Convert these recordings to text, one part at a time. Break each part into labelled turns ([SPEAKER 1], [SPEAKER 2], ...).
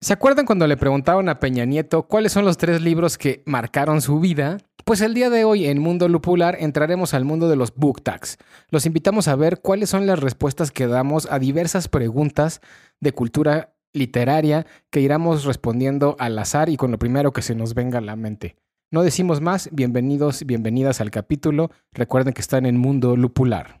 [SPEAKER 1] ¿Se acuerdan cuando le preguntaban a Peña Nieto cuáles son los tres libros que marcaron su vida? Pues el día de hoy en Mundo Lupular entraremos al mundo de los book tags. Los invitamos a ver cuáles son las respuestas que damos a diversas preguntas de cultura literaria que iremos respondiendo al azar y con lo primero que se nos venga a la mente. No decimos más, bienvenidos, bienvenidas al capítulo. Recuerden que están en Mundo Lupular.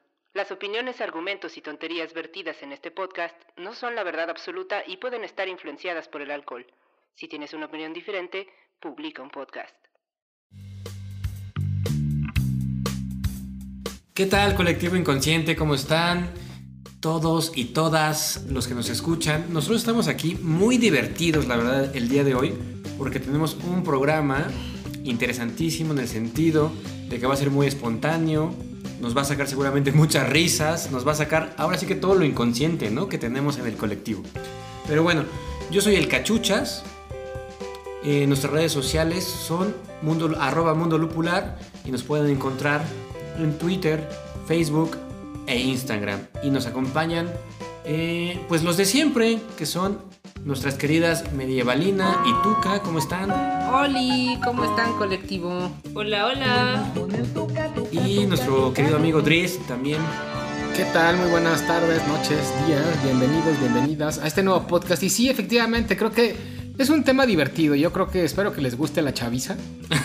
[SPEAKER 2] Las opiniones, argumentos y tonterías vertidas en este podcast no son la verdad absoluta y pueden estar influenciadas por el alcohol. Si tienes una opinión diferente, publica un podcast.
[SPEAKER 3] ¿Qué tal, colectivo inconsciente? ¿Cómo están? Todos y todas los que nos escuchan. Nosotros estamos aquí muy divertidos, la verdad, el día de hoy, porque tenemos un programa interesantísimo en el sentido de que va a ser muy espontáneo, nos va a sacar seguramente muchas risas, nos va a sacar ahora sí que todo lo inconsciente, ¿no? Que tenemos en el colectivo. Pero bueno, yo soy el Cachuchas. Eh, nuestras redes sociales son mundo, arroba mundo lupular y nos pueden encontrar en Twitter, Facebook e Instagram. Y nos acompañan eh, pues los de siempre, que son nuestras queridas Medievalina y Tuca, ¿cómo están?
[SPEAKER 2] Oli, ¿cómo están colectivo?
[SPEAKER 4] Hola, hola.
[SPEAKER 3] Y nuestro querido amigo Dries también.
[SPEAKER 1] ¿Qué tal? Muy buenas tardes, noches, días. Bienvenidos, bienvenidas a este nuevo podcast. Y sí, efectivamente, creo que es un tema divertido. Yo creo que espero que les guste la chaviza.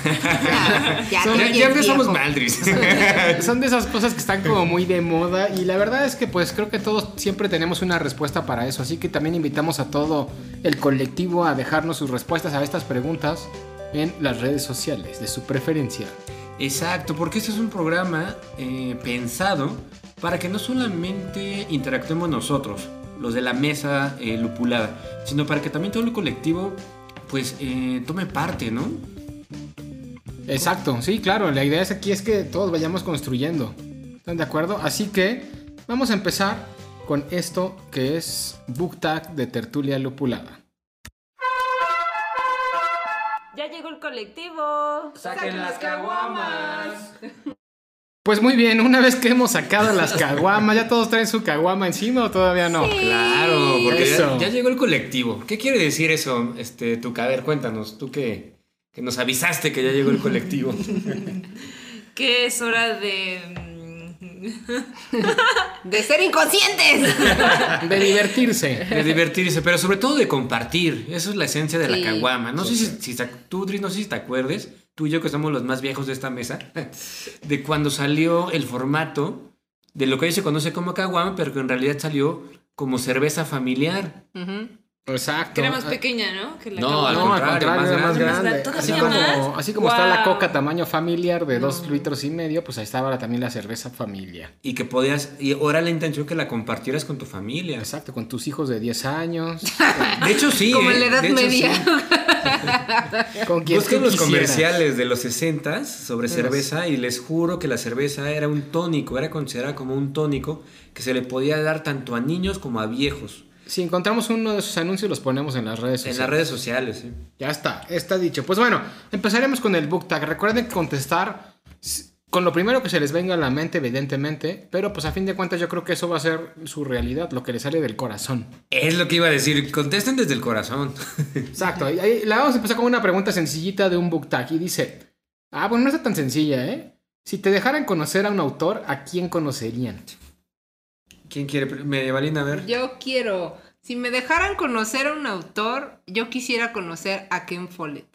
[SPEAKER 2] Ya,
[SPEAKER 3] Ya, ya empezamos mal, Dries.
[SPEAKER 1] Son de esas cosas que están como muy de moda y la verdad es que pues creo que todos siempre tenemos una respuesta para eso, así que también invitamos a todo el colectivo a dejarnos sus respuestas a estas preguntas en las redes sociales de su preferencia.
[SPEAKER 3] Exacto, porque este es un programa eh, pensado para que no solamente interactuemos nosotros, los de la mesa eh, lupulada, sino para que también todo el colectivo pues eh, tome parte, ¿no?
[SPEAKER 1] Exacto, sí, claro, la idea es aquí es que todos vayamos construyendo. ¿Están de acuerdo? Así que vamos a empezar con esto que es Book Tag de Tertulia Lupulada.
[SPEAKER 4] Ya llegó el colectivo.
[SPEAKER 3] ¡Saquen las caguamas!
[SPEAKER 1] Pues muy bien, una vez que hemos sacado las caguamas, ¿ya todos traen su caguama encima o todavía no?
[SPEAKER 3] Claro, porque ya, llegó el colectivo. ¿Qué quiere decir eso, este, Tuca? A ver, cuéntanos, tú que, que nos avisaste que ya llegó el colectivo.
[SPEAKER 4] Que es hora de.
[SPEAKER 2] De ser inconscientes.
[SPEAKER 1] De divertirse.
[SPEAKER 3] De divertirse, pero sobre todo de compartir. Eso es la esencia de
[SPEAKER 2] Sí.
[SPEAKER 3] la caguama. No sé si, si tú, Dri, no sé si te acuerdes, tú y yo que somos los más viejos de esta mesa, de cuando salió el formato de lo que hoy se conoce como caguama, pero que en realidad salió como cerveza familiar.
[SPEAKER 1] Exacto.
[SPEAKER 4] Que era más pequeña, ¿no? Que la
[SPEAKER 3] No, al
[SPEAKER 1] No, al
[SPEAKER 3] contrario,
[SPEAKER 1] contrario,
[SPEAKER 3] más
[SPEAKER 1] era más
[SPEAKER 3] grande.
[SPEAKER 1] grande.
[SPEAKER 4] ¿Todavía
[SPEAKER 1] Así como, así como está la coca tamaño familiar de dos litros y medio, pues ahí estaba ahora también la cerveza familiar.
[SPEAKER 3] Y que podías, y ahora la intención que la compartieras con tu familia.
[SPEAKER 1] Exacto, con tus hijos de 10 años.
[SPEAKER 3] De hecho, sí.
[SPEAKER 2] Como en
[SPEAKER 3] ¿eh?
[SPEAKER 2] la Edad Media.
[SPEAKER 3] sí.
[SPEAKER 1] Con quien
[SPEAKER 3] Busquen los comerciales de los 60 sobre cerveza y les juro que la cerveza era un tónico, era considerada como un tónico que se le podía dar tanto a niños como a viejos.
[SPEAKER 1] Si encontramos uno de esos anuncios, los ponemos en las redes
[SPEAKER 3] En
[SPEAKER 1] sociales.
[SPEAKER 3] las redes sociales, sí.
[SPEAKER 1] Ya está, está dicho. Pues bueno, empezaremos con el book tag. Recuerden contestar con lo primero que se les venga a la mente, evidentemente. Pero pues a fin de cuentas yo creo que eso va a ser su realidad, lo que les sale del corazón.
[SPEAKER 3] Es lo que iba a decir, contesten desde el corazón.
[SPEAKER 1] Exacto. y ahí- la vamos a empezar con una pregunta sencillita de un book tag. Y dice, ah, bueno, no está tan sencilla, ¿eh? Si te dejaran conocer a un autor, ¿a quién conocerían?
[SPEAKER 3] ¿Quién quiere? Medievalina, a ver.
[SPEAKER 2] Yo quiero. Si me dejaran conocer a un autor, yo quisiera conocer a Ken Follett.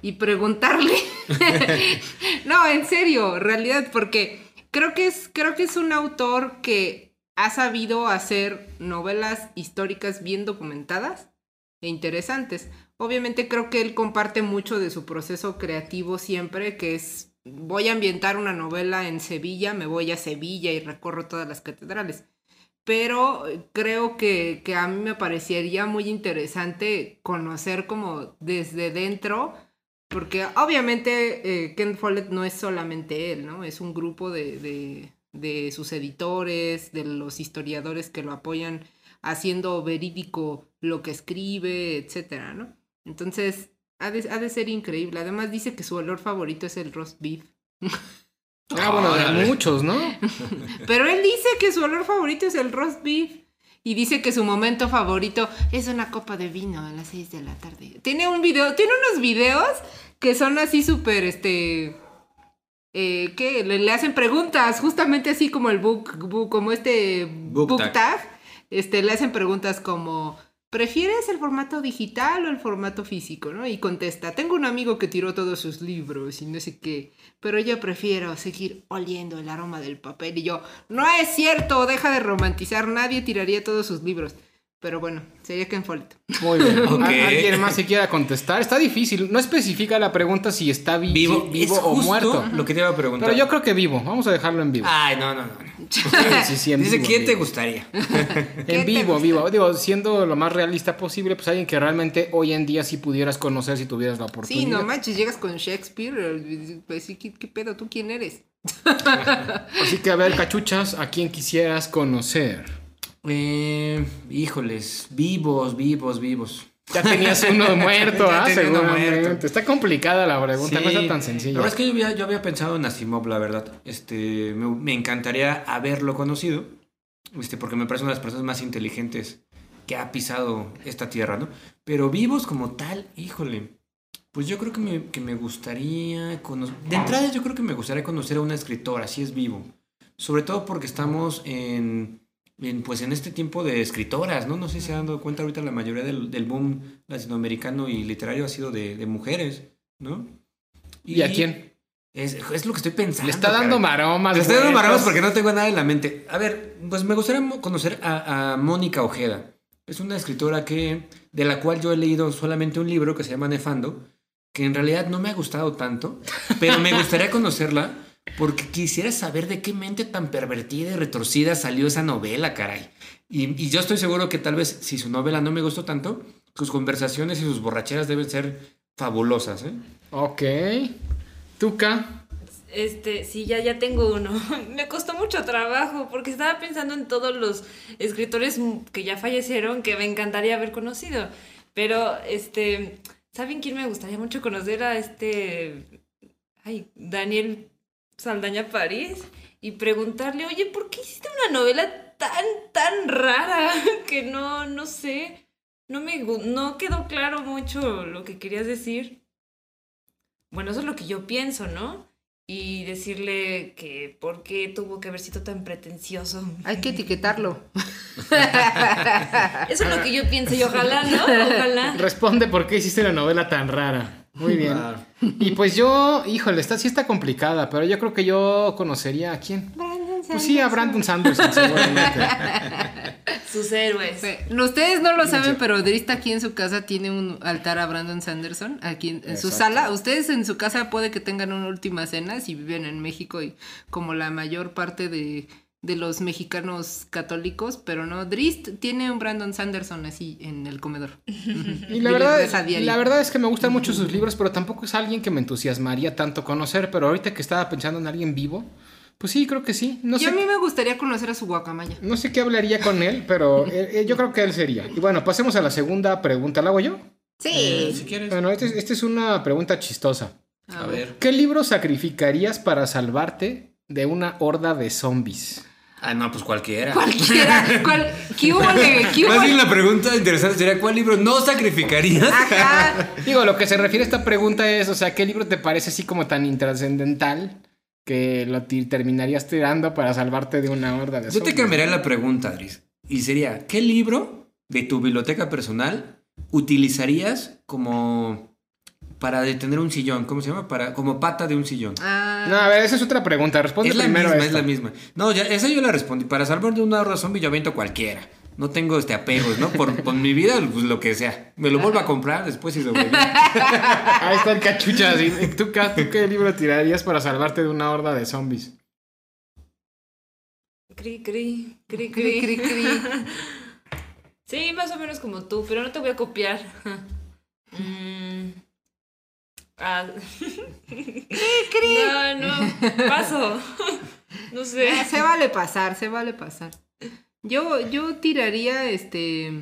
[SPEAKER 2] Y preguntarle. no, en serio, realidad, porque creo que es, creo que es un autor que ha sabido hacer novelas históricas bien documentadas e interesantes. Obviamente creo que él comparte mucho de su proceso creativo siempre, que es voy a ambientar una novela en Sevilla, me voy a Sevilla y recorro todas las catedrales. Pero creo que, que a mí me parecería muy interesante conocer como desde dentro, porque obviamente eh, Ken Follett no es solamente él, ¿no? Es un grupo de, de, de sus editores, de los historiadores que lo apoyan haciendo verídico lo que escribe, etcétera, ¿no? Entonces, ha de, ha de ser increíble. Además dice que su olor favorito es el roast beef.
[SPEAKER 1] Ah, bueno, de muchos, ¿no?
[SPEAKER 2] Pero él dice que su olor favorito es el roast beef. Y dice que su momento favorito es una copa de vino a las 6 de la tarde. Tiene un video, tiene unos videos que son así súper, este... Eh, que le, le hacen preguntas, justamente así como el book, book- como este
[SPEAKER 3] Book
[SPEAKER 2] book,
[SPEAKER 3] tag.
[SPEAKER 2] tag. Este, le hacen preguntas como, ¿prefieres el formato digital o el formato físico? ¿no? Y contesta, tengo un amigo que tiró todos sus libros y no sé qué, pero yo prefiero seguir oliendo el aroma del papel. Y yo, no es cierto, deja de romantizar, nadie tiraría todos sus libros. Pero bueno, sería Ken Follett.
[SPEAKER 1] Muy bien.
[SPEAKER 3] Ok.
[SPEAKER 1] ¿Al- ¿Alguien más se quiera contestar? Está difícil. No especifica la pregunta si está vi-
[SPEAKER 3] Vivo,
[SPEAKER 1] si- vivo
[SPEAKER 3] es
[SPEAKER 1] o
[SPEAKER 3] justo
[SPEAKER 1] muerto.
[SPEAKER 3] Lo que te iba a preguntar.
[SPEAKER 1] Pero yo creo que vivo. Vamos a dejarlo en vivo.
[SPEAKER 3] Ay, no, no, no. no.
[SPEAKER 1] Sí, sí, sí, en
[SPEAKER 3] Dice,
[SPEAKER 1] vivo,
[SPEAKER 3] ¿quién te gustaría?
[SPEAKER 1] En
[SPEAKER 2] ¿Qué te
[SPEAKER 1] vivo,
[SPEAKER 2] gusta?
[SPEAKER 1] vivo. Digo, siendo lo más realista posible, pues alguien que realmente hoy en día sí pudieras conocer si tuvieras la oportunidad.
[SPEAKER 2] Sí, no manches, llegas con Shakespeare, pues sí, ¿qué, qué pedo? ¿Tú quién eres?
[SPEAKER 1] Así que a ver, cachuchas, ¿a quién quisieras conocer?
[SPEAKER 3] Eh, híjoles, vivos, vivos, vivos.
[SPEAKER 1] Ya tenías uno muerto, ¿ah? Seguramente.
[SPEAKER 3] muerto.
[SPEAKER 1] Está complicada la pregunta, no está tan
[SPEAKER 3] La
[SPEAKER 1] sencilla.
[SPEAKER 3] verdad es que yo había, yo había pensado en Asimov, la verdad. Este, me, me encantaría haberlo conocido, este, porque me parece una de las personas más inteligentes que ha pisado esta tierra, ¿no? Pero vivos como tal, híjole, pues yo creo que me, que me gustaría conocer... De entrada yo creo que me gustaría conocer a una escritora, si es vivo. Sobre todo porque estamos en, en, pues en este tiempo de escritoras, ¿no? No sé si se han dado cuenta ahorita la mayoría del, del boom latinoamericano y literario ha sido de, de mujeres, ¿no?
[SPEAKER 1] ¿Y a quién?
[SPEAKER 3] Es, es lo que estoy pensando.
[SPEAKER 1] Le está dando maromas.
[SPEAKER 3] Le estoy dando maromas porque no tengo nada en la mente. A ver, pues me gustaría conocer a, a Mónica Ojeda. Es una escritora que, de la cual yo he leído solamente un libro que se llama Nefando, que en realidad no me ha gustado tanto, pero me gustaría conocerla porque quisiera saber de qué mente tan pervertida y retorcida salió esa novela, caray. Y, y yo estoy seguro que tal vez si su novela no me gustó tanto, sus conversaciones y sus borracheras deben ser fabulosas, ¿eh?
[SPEAKER 1] Ok. Tuca.
[SPEAKER 4] Este, sí, ya, ya tengo uno. Me costó mucho trabajo porque estaba pensando en todos los escritores que ya fallecieron que me encantaría haber conocido. Pero, este, ¿saben quién me gustaría mucho conocer? A este, ay, Daniel Saldaña París y preguntarle, oye, ¿por qué hiciste una novela tan, tan rara que no, no sé, no me, no quedó claro mucho lo que querías decir? Bueno, eso es lo que yo pienso, ¿no? Y decirle que por qué tuvo que haber sido tan pretencioso.
[SPEAKER 2] Hay que etiquetarlo.
[SPEAKER 4] Eso es lo que yo pienso y ojalá, ¿no? Ojalá.
[SPEAKER 1] Responde por qué hiciste la novela tan rara. Muy bien.
[SPEAKER 3] Ah,
[SPEAKER 1] Y pues yo, híjole, esta sí está complicada, pero yo creo que yo conocería a quién. Pues sí, a Brandon Sanderson, seguramente.
[SPEAKER 4] Sus héroes.
[SPEAKER 2] Sí. Ustedes no lo saben, pero Drista aquí en su casa tiene un altar a Brandon Sanderson. Aquí en, en su sala. Ustedes en su casa puede que tengan una última cena si viven en México y como la mayor parte de, de los mexicanos católicos, pero no. Drist tiene un Brandon Sanderson así en el comedor.
[SPEAKER 1] Y la verdad,
[SPEAKER 2] diario.
[SPEAKER 1] la verdad es que me gustan mucho sus libros, pero tampoco es alguien que me entusiasmaría tanto conocer. Pero ahorita que estaba pensando en alguien vivo, pues sí, creo que sí. No
[SPEAKER 2] Yo
[SPEAKER 1] sé,
[SPEAKER 2] a mí me gustaría conocer a su guacamaya.
[SPEAKER 1] no sé qué hablaría con él, pero eh, eh, yo creo que él sería. Y bueno, pasemos a la segunda pregunta. ¿La hago yo?
[SPEAKER 2] Sí.
[SPEAKER 3] eh, si quieres.
[SPEAKER 1] Bueno, esta es, esta es una pregunta chistosa.
[SPEAKER 3] A ver.
[SPEAKER 1] ¿Qué libro sacrificarías para salvarte de una horda de zombies?
[SPEAKER 3] Ah, no, pues cualquiera.
[SPEAKER 2] Cualquiera. Cual, ¿Qué hubo, qué hubo?
[SPEAKER 3] Más bien la pregunta interesante sería ¿cuál libro no sacrificarías?
[SPEAKER 2] Ajá.
[SPEAKER 1] Digo, lo que se refiere a esta pregunta es, o sea, ¿qué libro te parece así como tan intrascendental que lo terminarías tirando para salvarte de una horda de
[SPEAKER 3] Yo te cambiaría la pregunta, Adris. Y sería, ¿qué libro de tu biblioteca personal utilizarías como para detener un sillón? ¿Cómo se llama? Para, como pata de un sillón.
[SPEAKER 2] Ah,
[SPEAKER 1] No, a ver, esa es otra pregunta. Responde
[SPEAKER 3] Es la
[SPEAKER 1] primero
[SPEAKER 3] misma,
[SPEAKER 1] esta.
[SPEAKER 3] es la misma. No, ya, esa yo la respondí. Para salvar de una horda zombie yo aviento cualquiera. No tengo este apegos, ¿no? Por, por mi vida, pues lo que sea. Me lo vuelvo a comprar después y sobrevivo.
[SPEAKER 1] Ahí está el cachucha. así. ¿Tú, Kat, ¿Tú qué libro tirarías para salvarte de una horda de zombies?
[SPEAKER 4] Cri, cri, cri,
[SPEAKER 2] Cri, cri,
[SPEAKER 4] cri.
[SPEAKER 2] cri.
[SPEAKER 4] Sí, más o menos como tú, pero no te voy a copiar. Mm. Ah. No, no, paso. No sé.
[SPEAKER 2] Ah, se vale pasar, se vale pasar. Yo, yo tiraría este.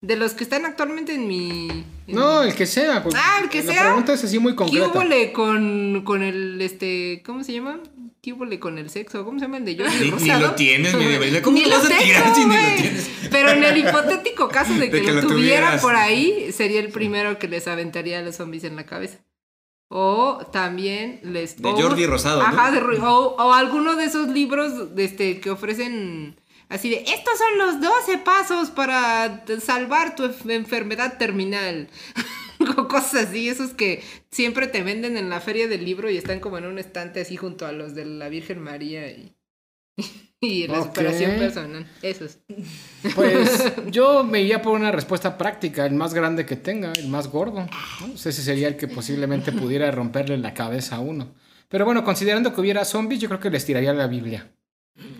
[SPEAKER 2] De los que están actualmente en mi. en-
[SPEAKER 1] No, el que sea. pues,
[SPEAKER 2] Ah, el que
[SPEAKER 1] la
[SPEAKER 2] sea.
[SPEAKER 1] pregunta es así muy
[SPEAKER 2] ¿Qué
[SPEAKER 1] concreta.
[SPEAKER 2] húbole con, con el este. ¿Cómo se llama? ¿Qué húbole con el sexo? ¿Cómo se llama el de Jordi
[SPEAKER 3] Ni- lo tienes, mi Debeida. ¿Cómo
[SPEAKER 2] Ni
[SPEAKER 3] lo vas a
[SPEAKER 2] tengo,
[SPEAKER 3] tirar si ni lo
[SPEAKER 2] güey.
[SPEAKER 3] tienes?
[SPEAKER 2] Pero en el hipotético caso de que,
[SPEAKER 3] De que
[SPEAKER 2] lo,
[SPEAKER 3] lo
[SPEAKER 2] tuviera
[SPEAKER 3] tuvieras.
[SPEAKER 2] por ahí, sería el primero que les aventaría a los zombies en la cabeza. O también les.
[SPEAKER 3] De
[SPEAKER 2] o-
[SPEAKER 3] Jordi Rosado, ¿no?
[SPEAKER 2] Ajá, de Ru- o, o alguno de esos libros de este, que ofrecen así de: estos son los 12 pasos para salvar tu enf- enfermedad terminal. O cosas así, esos que siempre te venden en la feria del libro y están como en un estante así junto a los de la Virgen María y, y la
[SPEAKER 1] Ok.
[SPEAKER 2] superación personal. Esos.
[SPEAKER 1] Pues yo me iría por una respuesta práctica, el más grande que tenga, el más gordo. ¿no? Ese sería el que posiblemente pudiera romperle la cabeza a uno. Pero bueno, considerando que hubiera zombies, yo creo que les tiraría la Biblia.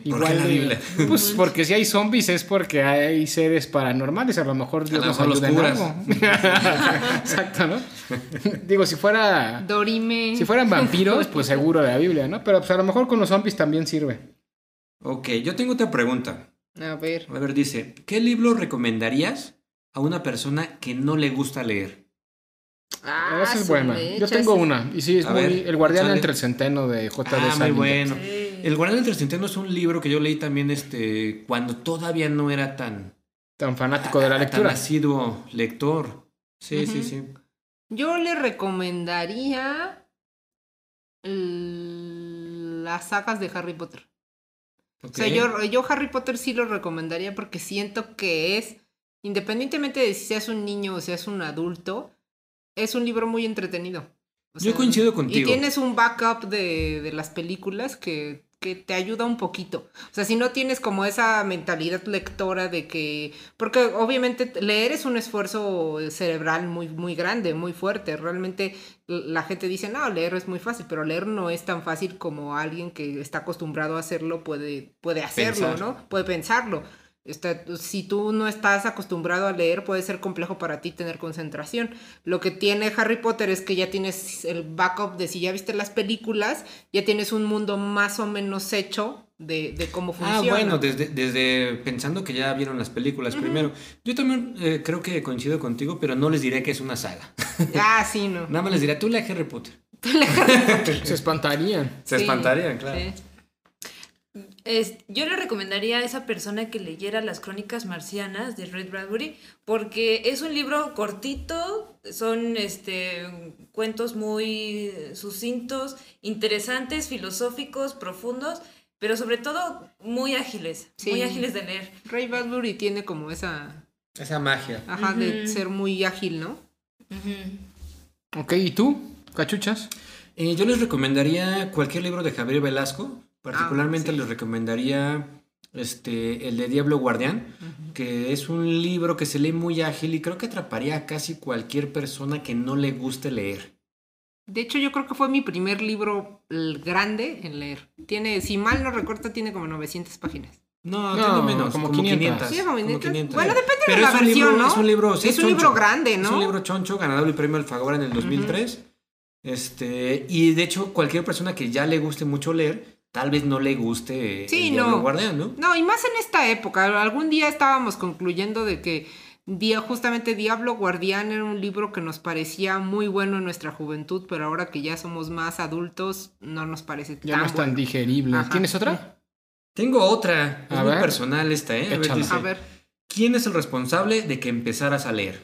[SPEAKER 3] ¿Por qué la Biblia?
[SPEAKER 1] Pues porque si hay zombies es porque hay seres paranormales, a lo mejor Dios
[SPEAKER 3] lo
[SPEAKER 1] nos
[SPEAKER 3] mejor
[SPEAKER 1] ayuda en algo. Exacto, ¿no? Digo, si fuera
[SPEAKER 2] Dorime.
[SPEAKER 1] si fueran vampiros, pues seguro de la Biblia, ¿no? Pero pues a lo mejor con los zombies también sirve.
[SPEAKER 3] Ok, yo tengo otra pregunta.
[SPEAKER 2] A ver.
[SPEAKER 3] A ver, dice, ¿qué libro recomendarías a una persona que no le gusta leer?
[SPEAKER 2] Ah,
[SPEAKER 1] Esa es buena. Yo tengo una. Y sí, es
[SPEAKER 3] A
[SPEAKER 1] muy.
[SPEAKER 3] ver,
[SPEAKER 1] el guardián entre el centeno de J.D.
[SPEAKER 3] Ah, muy bueno.
[SPEAKER 4] Sí.
[SPEAKER 3] El Guardián del Centeno es un libro que yo leí también este, cuando todavía no era tan,
[SPEAKER 1] Tan fanático de la
[SPEAKER 3] tan
[SPEAKER 1] lectura.
[SPEAKER 3] asiduo lector. Sí, sí, sí.
[SPEAKER 2] Yo le recomendaría las sagas de Harry Potter. O sea, yo, yo Harry Potter sí lo recomendaría porque siento que es, independientemente de si seas un niño o seas un adulto, es un libro muy entretenido. O
[SPEAKER 3] Yo coincido
[SPEAKER 2] Y
[SPEAKER 3] contigo.
[SPEAKER 2] tienes un backup de, de las películas que, que te ayuda un poquito. O sea, si no tienes como esa mentalidad lectora de que... Porque obviamente leer es un esfuerzo cerebral muy, muy grande, muy fuerte. Realmente la gente dice, no, leer es muy fácil, pero leer no es tan fácil como alguien que está acostumbrado a hacerlo puede, puede hacerlo,
[SPEAKER 3] Pensar.
[SPEAKER 2] ¿no? Puede pensarlo. Está- si tú no estás acostumbrado a leer, puede ser complejo para ti tener concentración. Lo que tiene Harry Potter es que ya tienes el backup de si ya viste las películas, ya tienes un mundo más o menos hecho de, de cómo funciona.
[SPEAKER 3] Ah, bueno, desde, desde pensando que ya vieron las películas primero. Yo también eh, creo que coincido contigo, pero no les diré que es una saga.
[SPEAKER 2] Ah, sí, no.
[SPEAKER 3] Nada más les diré, tú lee Harry Potter.
[SPEAKER 1] Se espantarían.
[SPEAKER 3] Se
[SPEAKER 2] Sí,
[SPEAKER 3] espantarían, claro.
[SPEAKER 2] sí.
[SPEAKER 4] Es- yo le recomendaría a esa persona que leyera Las Crónicas Marcianas de Red Bradbury porque es un libro cortito, son este, cuentos muy sucintos, interesantes, filosóficos, profundos, pero sobre todo muy ágiles,
[SPEAKER 2] Sí.
[SPEAKER 4] muy ágiles de leer.
[SPEAKER 2] Ray Bradbury tiene como esa...
[SPEAKER 3] Esa magia.
[SPEAKER 2] Ajá, de ser muy ágil, ¿no?
[SPEAKER 1] Ok, ¿y tú? ¿Cachuchas?
[SPEAKER 3] Eh, yo les recomendaría cualquier libro de Javier Velasco. Particularmente
[SPEAKER 2] Ah, sí.
[SPEAKER 3] les recomendaría este, el de Diablo Guardián, que es un libro que se lee muy ágil y creo que atraparía a casi cualquier persona que no le guste leer.
[SPEAKER 2] De hecho, yo creo que fue mi primer libro grande en leer. Tiene, si mal no recuerdo, tiene como 900 páginas.
[SPEAKER 3] No,
[SPEAKER 1] No,
[SPEAKER 3] tiene menos,
[SPEAKER 1] como
[SPEAKER 3] como
[SPEAKER 1] 500.
[SPEAKER 3] 500.
[SPEAKER 2] Sí, como 500.
[SPEAKER 3] 500.
[SPEAKER 2] Bueno, depende
[SPEAKER 3] Pero
[SPEAKER 2] de la
[SPEAKER 3] es un
[SPEAKER 2] versión,
[SPEAKER 3] libro,
[SPEAKER 2] ¿no?
[SPEAKER 3] Es un libro, sí,
[SPEAKER 2] Es un
[SPEAKER 3] choncho.
[SPEAKER 2] libro grande, ¿no?
[SPEAKER 3] Es un libro choncho, ganador del premio Alfaguara en el 2003. Este, y de hecho, cualquier persona que ya le guste mucho leer, tal vez no le guste
[SPEAKER 2] Sí,
[SPEAKER 3] el
[SPEAKER 2] no.
[SPEAKER 3] Guardián, ¿no?
[SPEAKER 2] No, y más en esta época. Algún día estábamos concluyendo de que día, justamente Diablo Guardián era un libro que nos parecía muy bueno en nuestra juventud, pero ahora que ya somos más adultos, no nos parece
[SPEAKER 1] Ya
[SPEAKER 2] tan
[SPEAKER 1] no es tan
[SPEAKER 2] bueno.
[SPEAKER 1] digerible.
[SPEAKER 2] Ajá.
[SPEAKER 1] ¿Tienes otra?
[SPEAKER 3] Tengo otra, es
[SPEAKER 1] A
[SPEAKER 3] muy
[SPEAKER 1] ver.
[SPEAKER 3] personal esta, ¿eh? A ver, dice,
[SPEAKER 2] A ver.
[SPEAKER 3] ¿quién es el responsable de que empezaras a leer?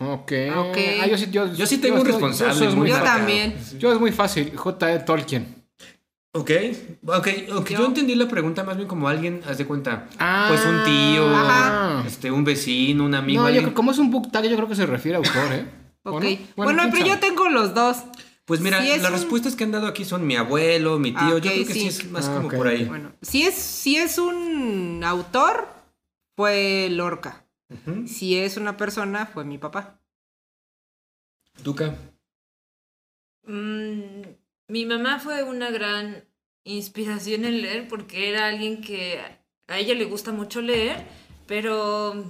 [SPEAKER 1] Ok. Ah, yo, sí, yo,
[SPEAKER 3] Yo sí tengo un responsable
[SPEAKER 1] Yo,
[SPEAKER 3] muy
[SPEAKER 1] muy
[SPEAKER 2] Yo también.
[SPEAKER 1] yo es muy fácil. J.E. Tolkien.
[SPEAKER 3] Ok, ok, ok. Yo...
[SPEAKER 2] Yo-
[SPEAKER 3] entendí la pregunta más bien como alguien, haz de cuenta,
[SPEAKER 1] Ah,
[SPEAKER 3] pues un tío,
[SPEAKER 2] Ajá.
[SPEAKER 3] este, un vecino, un amigo.
[SPEAKER 1] No, yo
[SPEAKER 3] alguien-
[SPEAKER 1] como es un book tag, yo creo que se refiere a autor, ¿eh? ¿O
[SPEAKER 2] Ok.
[SPEAKER 1] no?
[SPEAKER 2] Bueno,
[SPEAKER 1] ¿quién
[SPEAKER 2] pero yo tengo los dos.
[SPEAKER 3] Pues mira,
[SPEAKER 2] Si
[SPEAKER 3] las
[SPEAKER 2] un-
[SPEAKER 3] respuestas que han dado aquí son mi abuelo, mi tío.
[SPEAKER 2] Ah,
[SPEAKER 3] yo creo que sí,
[SPEAKER 2] sí.
[SPEAKER 3] es más
[SPEAKER 1] Ah,
[SPEAKER 3] como por ahí.
[SPEAKER 2] Bueno, si es, si es un autor, fue Lorca. Si es una persona, fue mi papá.
[SPEAKER 3] Tuca.
[SPEAKER 4] Mm, mi mamá fue una gran inspiración en leer porque era alguien que a ella le gusta mucho leer, pero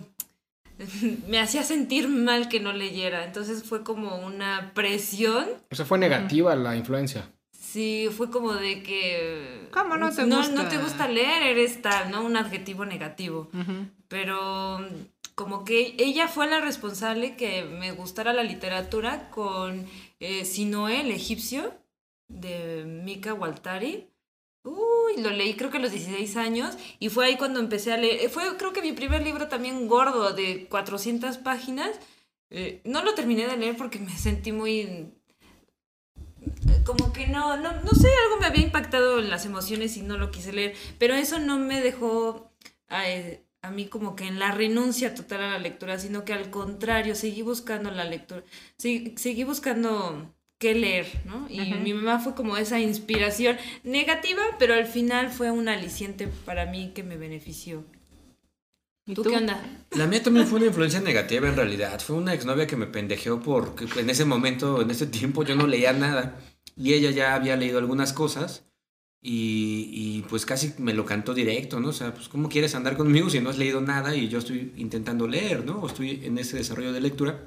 [SPEAKER 4] me hacía sentir mal que no leyera. Entonces fue como una presión.
[SPEAKER 1] O sea, fue negativa la influencia.
[SPEAKER 4] Sí, fue como de que...
[SPEAKER 2] ¿Cómo no te
[SPEAKER 4] no,
[SPEAKER 2] gusta?
[SPEAKER 4] No te gusta leer, eres tal, ¿no? Un adjetivo negativo. Pero como que ella fue la responsable que me gustara la literatura con eh, Sinoé, el egipcio, de Mika Waltari. Uy, lo leí creo que a los 16 años y fue ahí cuando empecé a leer. Eh, Fue creo que mi primer libro también gordo de 400 páginas. Eh, no lo terminé de leer porque me sentí muy... eh, Como que no, no, no sé, algo me había impactado en las emociones y no lo quise leer, pero eso no me dejó a, mí como que en la renuncia total a la lectura, sino que al contrario, seguí buscando la lectura, seguí buscando qué leer, ¿no? Y mi mamá fue como esa inspiración negativa, pero al final fue un aliciente para mí que me benefició.
[SPEAKER 2] ¿Y
[SPEAKER 4] ¿Tú,
[SPEAKER 2] tú?
[SPEAKER 4] qué onda?
[SPEAKER 3] La mía también fue una influencia negativa en realidad. Fue una exnovia que me pendejeó porque en ese momento, en ese tiempo, yo no leía nada. Y ella ya había leído algunas cosas. Y, y, pues casi me lo cantó directo, ¿no? O sea, pues ¿cómo quieres andar conmigo si no has leído nada y yo estoy intentando leer, ¿no? O estoy en ese desarrollo de lectura.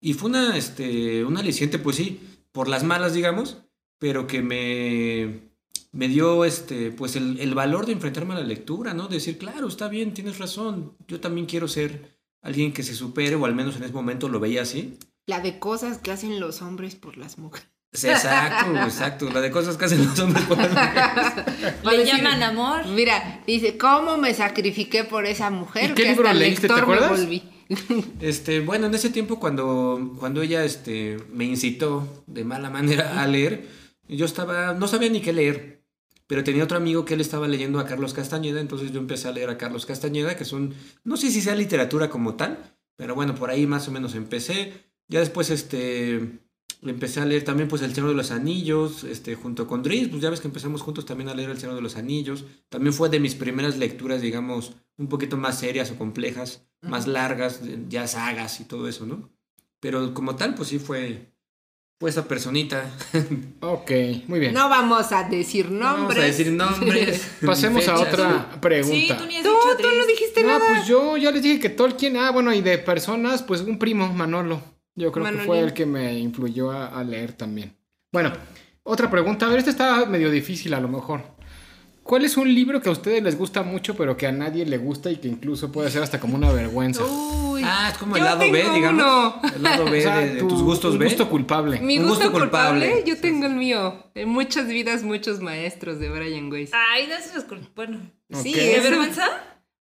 [SPEAKER 3] Y fue una, este, un aliciente, pues sí, por las malas, digamos, pero que me, me dio este, pues el, el valor de enfrentarme a la lectura, ¿no? Decir, claro, está bien, tienes razón, yo también quiero ser alguien que se supere, o al menos en ese momento lo veía así.
[SPEAKER 2] La de cosas que hacen los hombres por las mujeres.
[SPEAKER 3] Exacto, exacto, la de cosas que hacen los hombres por las mujeres.
[SPEAKER 4] Le llaman amor.
[SPEAKER 2] Mira, dice, ¿cómo me sacrifiqué por esa mujer?
[SPEAKER 1] ¿Y qué
[SPEAKER 2] que
[SPEAKER 1] libro
[SPEAKER 2] hasta
[SPEAKER 1] leíste, te
[SPEAKER 2] lector me
[SPEAKER 1] acuerdas?
[SPEAKER 2] volví.
[SPEAKER 3] Este, bueno, en ese tiempo cuando, cuando ella este, me incitó de mala manera a leer, yo estaba, no sabía ni qué leer, pero tenía otro amigo que él estaba leyendo a Carlos Castañeda, entonces yo empecé a leer a Carlos Castañeda, que son, no sé si sea literatura como tal, pero bueno, por ahí más o menos empecé. Ya después, este, empecé a leer también pues El Señor de los Anillos, este, junto con Dries, pues ya ves que empezamos juntos también a leer El Señor de los Anillos. También fue de mis primeras lecturas, digamos, un poquito más serias o complejas, más largas, ya sagas y todo eso, ¿no? Pero como tal, pues sí fue, fue esa personita.
[SPEAKER 1] Ok, muy bien.
[SPEAKER 2] No vamos a decir
[SPEAKER 3] No Vamos
[SPEAKER 2] nombres.
[SPEAKER 3] a decir nombres.
[SPEAKER 1] Pasemos a otra
[SPEAKER 4] Sí,
[SPEAKER 1] pregunta.
[SPEAKER 4] tú ni has
[SPEAKER 2] Tú,
[SPEAKER 4] dicho
[SPEAKER 2] tú no dijiste
[SPEAKER 1] No,
[SPEAKER 2] nada.
[SPEAKER 1] pues yo ya les dije que Tolkien, ah, bueno, y de personas, pues un primo, Manolo. Yo creo que fue el que me influyó a, a leer también. Bueno, otra pregunta. A ver, esta está medio difícil a lo mejor. ¿Cuál es un libro que a ustedes les gusta mucho, pero que a nadie le gusta y que incluso puede ser hasta como una vergüenza?
[SPEAKER 2] Uy,
[SPEAKER 3] Ah, es como el lado B, digamos.
[SPEAKER 2] uno.
[SPEAKER 3] El lado B
[SPEAKER 1] O sea,
[SPEAKER 3] de, de
[SPEAKER 1] tu-
[SPEAKER 3] tus gustos
[SPEAKER 1] un
[SPEAKER 3] B.
[SPEAKER 1] gusto culpable.
[SPEAKER 2] Mi
[SPEAKER 3] Un
[SPEAKER 2] gusto,
[SPEAKER 3] gusto
[SPEAKER 2] culpable,
[SPEAKER 3] culpable.
[SPEAKER 2] yo tengo el mío. En muchas vidas, muchos maestros de Brian Weiss.
[SPEAKER 4] Ay, no es Bueno,
[SPEAKER 2] Sí,
[SPEAKER 1] Ok.
[SPEAKER 2] es
[SPEAKER 4] ¿qué
[SPEAKER 2] un-
[SPEAKER 4] vergüenza?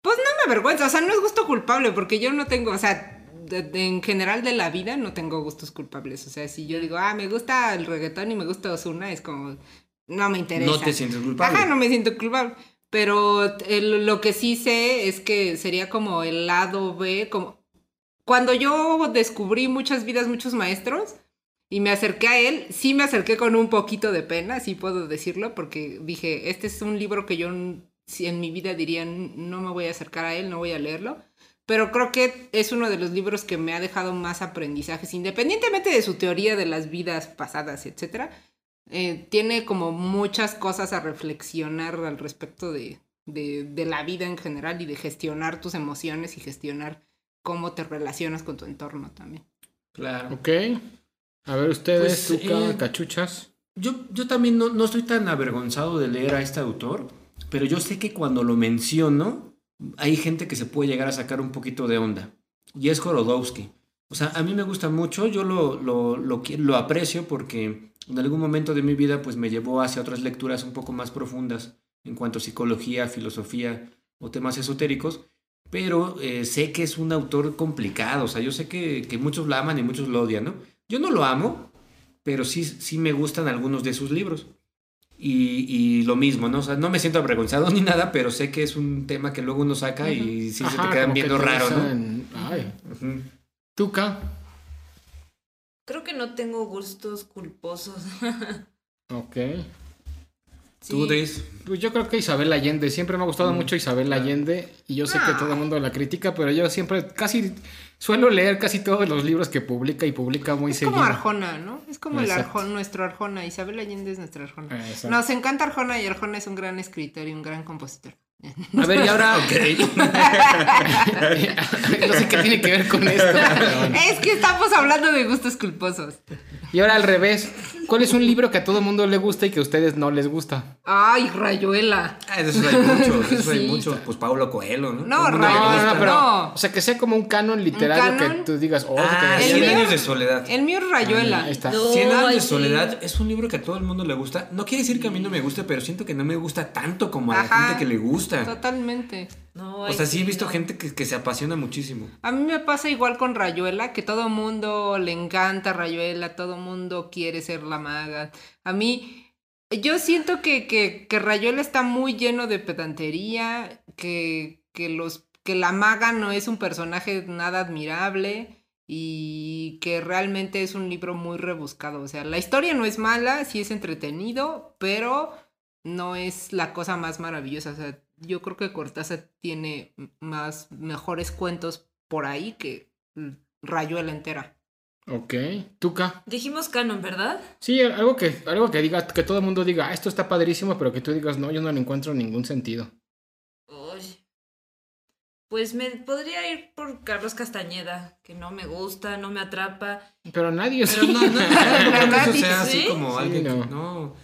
[SPEAKER 2] Pues no me avergüenza, o sea, no es gusto culpable, porque yo no tengo, o sea, de- de- en general de la vida no tengo gustos culpables. O sea, si yo digo, ah, me gusta el reggaetón y me gusta Ozuna, es como, no me interesa.
[SPEAKER 3] No te sientes culpable.
[SPEAKER 2] Ajá, no me siento culpable. Pero el- lo que sí sé es que sería como el lado B, como cuando yo descubrí muchas vidas, muchos maestros y me acerqué a él, sí me acerqué con un poquito de pena, sí puedo decirlo, porque dije, este es un libro que yo si en mi vida diría, "N- no me voy a acercar a él, no voy a leerlo. Pero creo que es uno de los libros que me ha dejado más aprendizajes, independientemente de su teoría de las vidas pasadas, etcétera eh, tiene como muchas cosas a reflexionar al respecto de, de, de la vida en general y de gestionar tus emociones y gestionar cómo te relacionas con tu entorno también.
[SPEAKER 3] Claro.
[SPEAKER 1] Ok. A ver, ustedes,
[SPEAKER 3] Pues,
[SPEAKER 1] Tuca,
[SPEAKER 3] eh,
[SPEAKER 1] cachuchas.
[SPEAKER 3] Yo, yo también no, no estoy tan avergonzado de leer a este autor, pero yo sé que cuando lo menciono, hay gente que se puede llegar a sacar un poquito de onda. Y es Jorodowski. O sea, a mí me gusta mucho, yo lo, lo, lo, aprecio porque en algún momento de mi vida pues me llevó hacia otras lecturas un poco más profundas en cuanto a psicología, filosofía o temas esotéricos, pero eh, sé que es un autor complicado, o sea, yo sé que, que muchos lo aman y muchos lo odian, ¿no? Yo no lo amo, pero sí, sí me gustan algunos de sus libros. Y, y lo mismo, ¿no? O sea, no me siento avergonzado ni nada, pero sé que es un tema que luego uno saca y sí se te quedan
[SPEAKER 1] que
[SPEAKER 3] viendo
[SPEAKER 1] te
[SPEAKER 3] raro, ¿no?
[SPEAKER 1] Ay.
[SPEAKER 3] Ujú.
[SPEAKER 1] Tuca.
[SPEAKER 4] Creo que no tengo gustos culposos.
[SPEAKER 1] Ok.
[SPEAKER 3] Tú. Dries.
[SPEAKER 1] Pues yo creo que Isabel Allende, siempre me ha gustado mucho Isabel Allende y yo sé que todo el mundo la critica, pero yo siempre casi suelo leer casi todos los libros que publica y publica muy
[SPEAKER 2] Es
[SPEAKER 1] seguido.
[SPEAKER 2] como Arjona, ¿no? Es como el. Arjona, nuestro Arjona. Isabel Allende es nuestro Arjona.
[SPEAKER 1] Ah, exacto.
[SPEAKER 2] Nos encanta Arjona y Arjona es un gran escritor y un gran compositor.
[SPEAKER 1] A ver, y ahora no sé qué tiene que ver con esto. perdón.
[SPEAKER 2] es que estamos hablando de gustos culposos.
[SPEAKER 1] Y ahora al revés, ¿cuál es un libro que a todo mundo le gusta y que a ustedes no les gusta?
[SPEAKER 2] Ay, Rayuela.
[SPEAKER 3] Ah, eso hay muchos, eso hay
[SPEAKER 2] Sí.
[SPEAKER 3] muchos. Pues Paulo Coelho, ¿no?
[SPEAKER 2] No, Rayo,
[SPEAKER 1] No, no, pero
[SPEAKER 2] No.
[SPEAKER 1] o sea, que sea como un canon literario
[SPEAKER 2] canon?
[SPEAKER 1] que tú digas, oh,
[SPEAKER 3] Ah,
[SPEAKER 1] que-
[SPEAKER 2] El
[SPEAKER 3] Cien
[SPEAKER 2] mío-
[SPEAKER 3] años de soledad.
[SPEAKER 2] El mío es Rayuela.
[SPEAKER 1] Ahí está.
[SPEAKER 4] No.
[SPEAKER 3] Cien años de soledad es un libro que a todo el mundo le gusta. No quiere decir que a mí no me guste, pero siento que no me gusta tanto como a la
[SPEAKER 2] Ajá.
[SPEAKER 3] gente que le gusta.
[SPEAKER 2] Totalmente.
[SPEAKER 4] No,
[SPEAKER 3] O sea, sí he visto
[SPEAKER 4] no.
[SPEAKER 3] gente que, que se apasiona muchísimo.
[SPEAKER 2] A mí me pasa igual con Rayuela, que todo mundo le encanta Rayuela, todo mundo quiere ser la maga. A mí, yo siento que, que, que Rayuela está muy lleno de pedantería, que, que, los, que la maga no es un personaje nada admirable y que realmente es un libro muy rebuscado. O sea, la historia no es mala, sí es entretenido, pero no es la cosa más maravillosa. O sea, yo creo que Cortázar tiene más mejores cuentos por ahí que mm, Rayuela entera.
[SPEAKER 1] Ok. Tuca.
[SPEAKER 4] Dijimos canon, ¿verdad?
[SPEAKER 1] Sí, algo que, algo que diga, que todo el mundo diga, "Ah, esto está padrísimo, pero que tú digas, no, yo no le encuentro ningún sentido.
[SPEAKER 4] Uy. Pues me podría ir por Carlos Castañeda, que no me gusta, no me atrapa.
[SPEAKER 1] Pero nadie.
[SPEAKER 3] Pero no, no, no,
[SPEAKER 4] ¿Sí?
[SPEAKER 3] como
[SPEAKER 1] Sí,
[SPEAKER 3] alguien que
[SPEAKER 1] no.
[SPEAKER 3] no.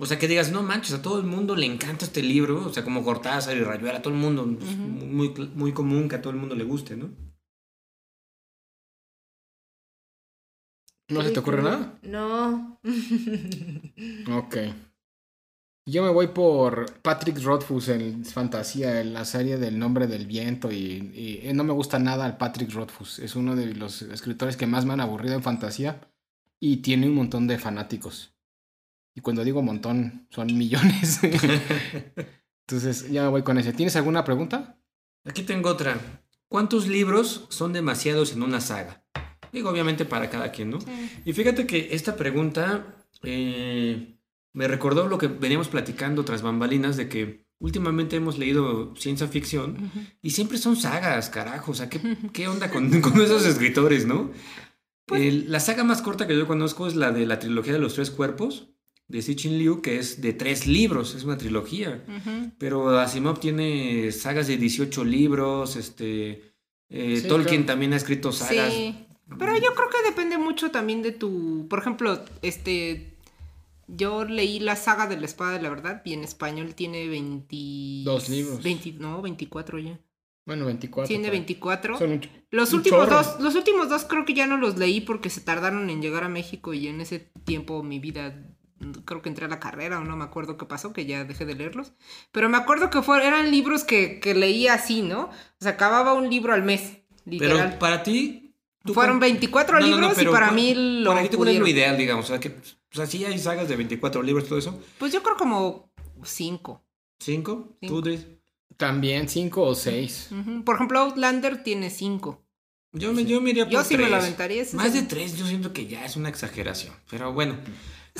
[SPEAKER 3] O sea, que digas, no manches, a todo el mundo le encanta este libro. O sea, como Cortázar y Rayuela, a todo el mundo. es muy, muy común que a todo el mundo le guste, ¿no?
[SPEAKER 1] ¿No se te ocurre nada?
[SPEAKER 4] No.
[SPEAKER 1] Ok. Yo me voy por Patrick Rothfuss en Fantasía, en la serie del nombre del viento y, y, eh, no me gusta nada al Patrick Rothfuss. Es uno de los escritores que más me han aburrido en fantasía y tiene un montón de fanáticos. Y cuando digo montón, son millones. Entonces, ya me voy con ese. ¿Tienes alguna pregunta?
[SPEAKER 3] Aquí tengo otra. ¿Cuántos libros son demasiados en una saga? Digo, obviamente para cada quien, ¿no? Y fíjate que esta pregunta eh, me recordó lo que veníamos platicando tras bambalinas de que últimamente hemos leído ciencia ficción y siempre son sagas, carajo. O sea, ¿qué, qué onda con, con esos escritores, no? El- la saga más corta que yo conozco es la de la trilogía de los tres cuerpos de Sichin Liu, que es de tres libros, es una trilogía. Pero Asimov tiene sagas de 18 libros, este... eh,
[SPEAKER 1] Sí,
[SPEAKER 3] Tolkien
[SPEAKER 1] claro.
[SPEAKER 3] también ha escrito sagas.
[SPEAKER 2] Sí. Pero yo creo que depende mucho también de tu. Por ejemplo, este. Yo leí la saga de la espada de la verdad y en español tiene 20.
[SPEAKER 1] Dos libros.
[SPEAKER 2] 20, no, 24 ya.
[SPEAKER 1] Bueno, 24.
[SPEAKER 2] Tiene
[SPEAKER 1] pero
[SPEAKER 2] 24.
[SPEAKER 1] Son un-
[SPEAKER 2] Los
[SPEAKER 1] un
[SPEAKER 2] últimos
[SPEAKER 1] chorro.
[SPEAKER 2] dos, los últimos dos creo que ya no los leí porque se tardaron en llegar a México y en ese tiempo mi vida creo que entré a la carrera o no me acuerdo qué pasó, que ya dejé de leerlos. Pero me acuerdo que fueron, eran libros que, que leía así, ¿no? O sea, acababa un libro al mes, literal.
[SPEAKER 3] Pero para ti... tú
[SPEAKER 2] Fueron
[SPEAKER 3] cuán-
[SPEAKER 2] 24
[SPEAKER 3] No, no, no,
[SPEAKER 2] libros
[SPEAKER 3] pero
[SPEAKER 2] y para
[SPEAKER 3] cu-
[SPEAKER 2] mí lo
[SPEAKER 3] Para ti, ¿cuál es lo
[SPEAKER 2] pudieron.
[SPEAKER 3] ideal, digamos? O sea, que, o sea, sí hay sagas de 24 libros, todo eso.
[SPEAKER 2] Pues yo creo como 5.
[SPEAKER 3] ¿Cinco?
[SPEAKER 2] Cinco.
[SPEAKER 3] ¿Tú, Dries?
[SPEAKER 1] También 5 o 6.
[SPEAKER 2] Por ejemplo, Outlander tiene 5.
[SPEAKER 3] Yo, me, yo me iría por
[SPEAKER 2] Yo sí me
[SPEAKER 3] tres.
[SPEAKER 2] lo aventaría,
[SPEAKER 3] Más de tres yo siento que ya es una exageración. Pero bueno,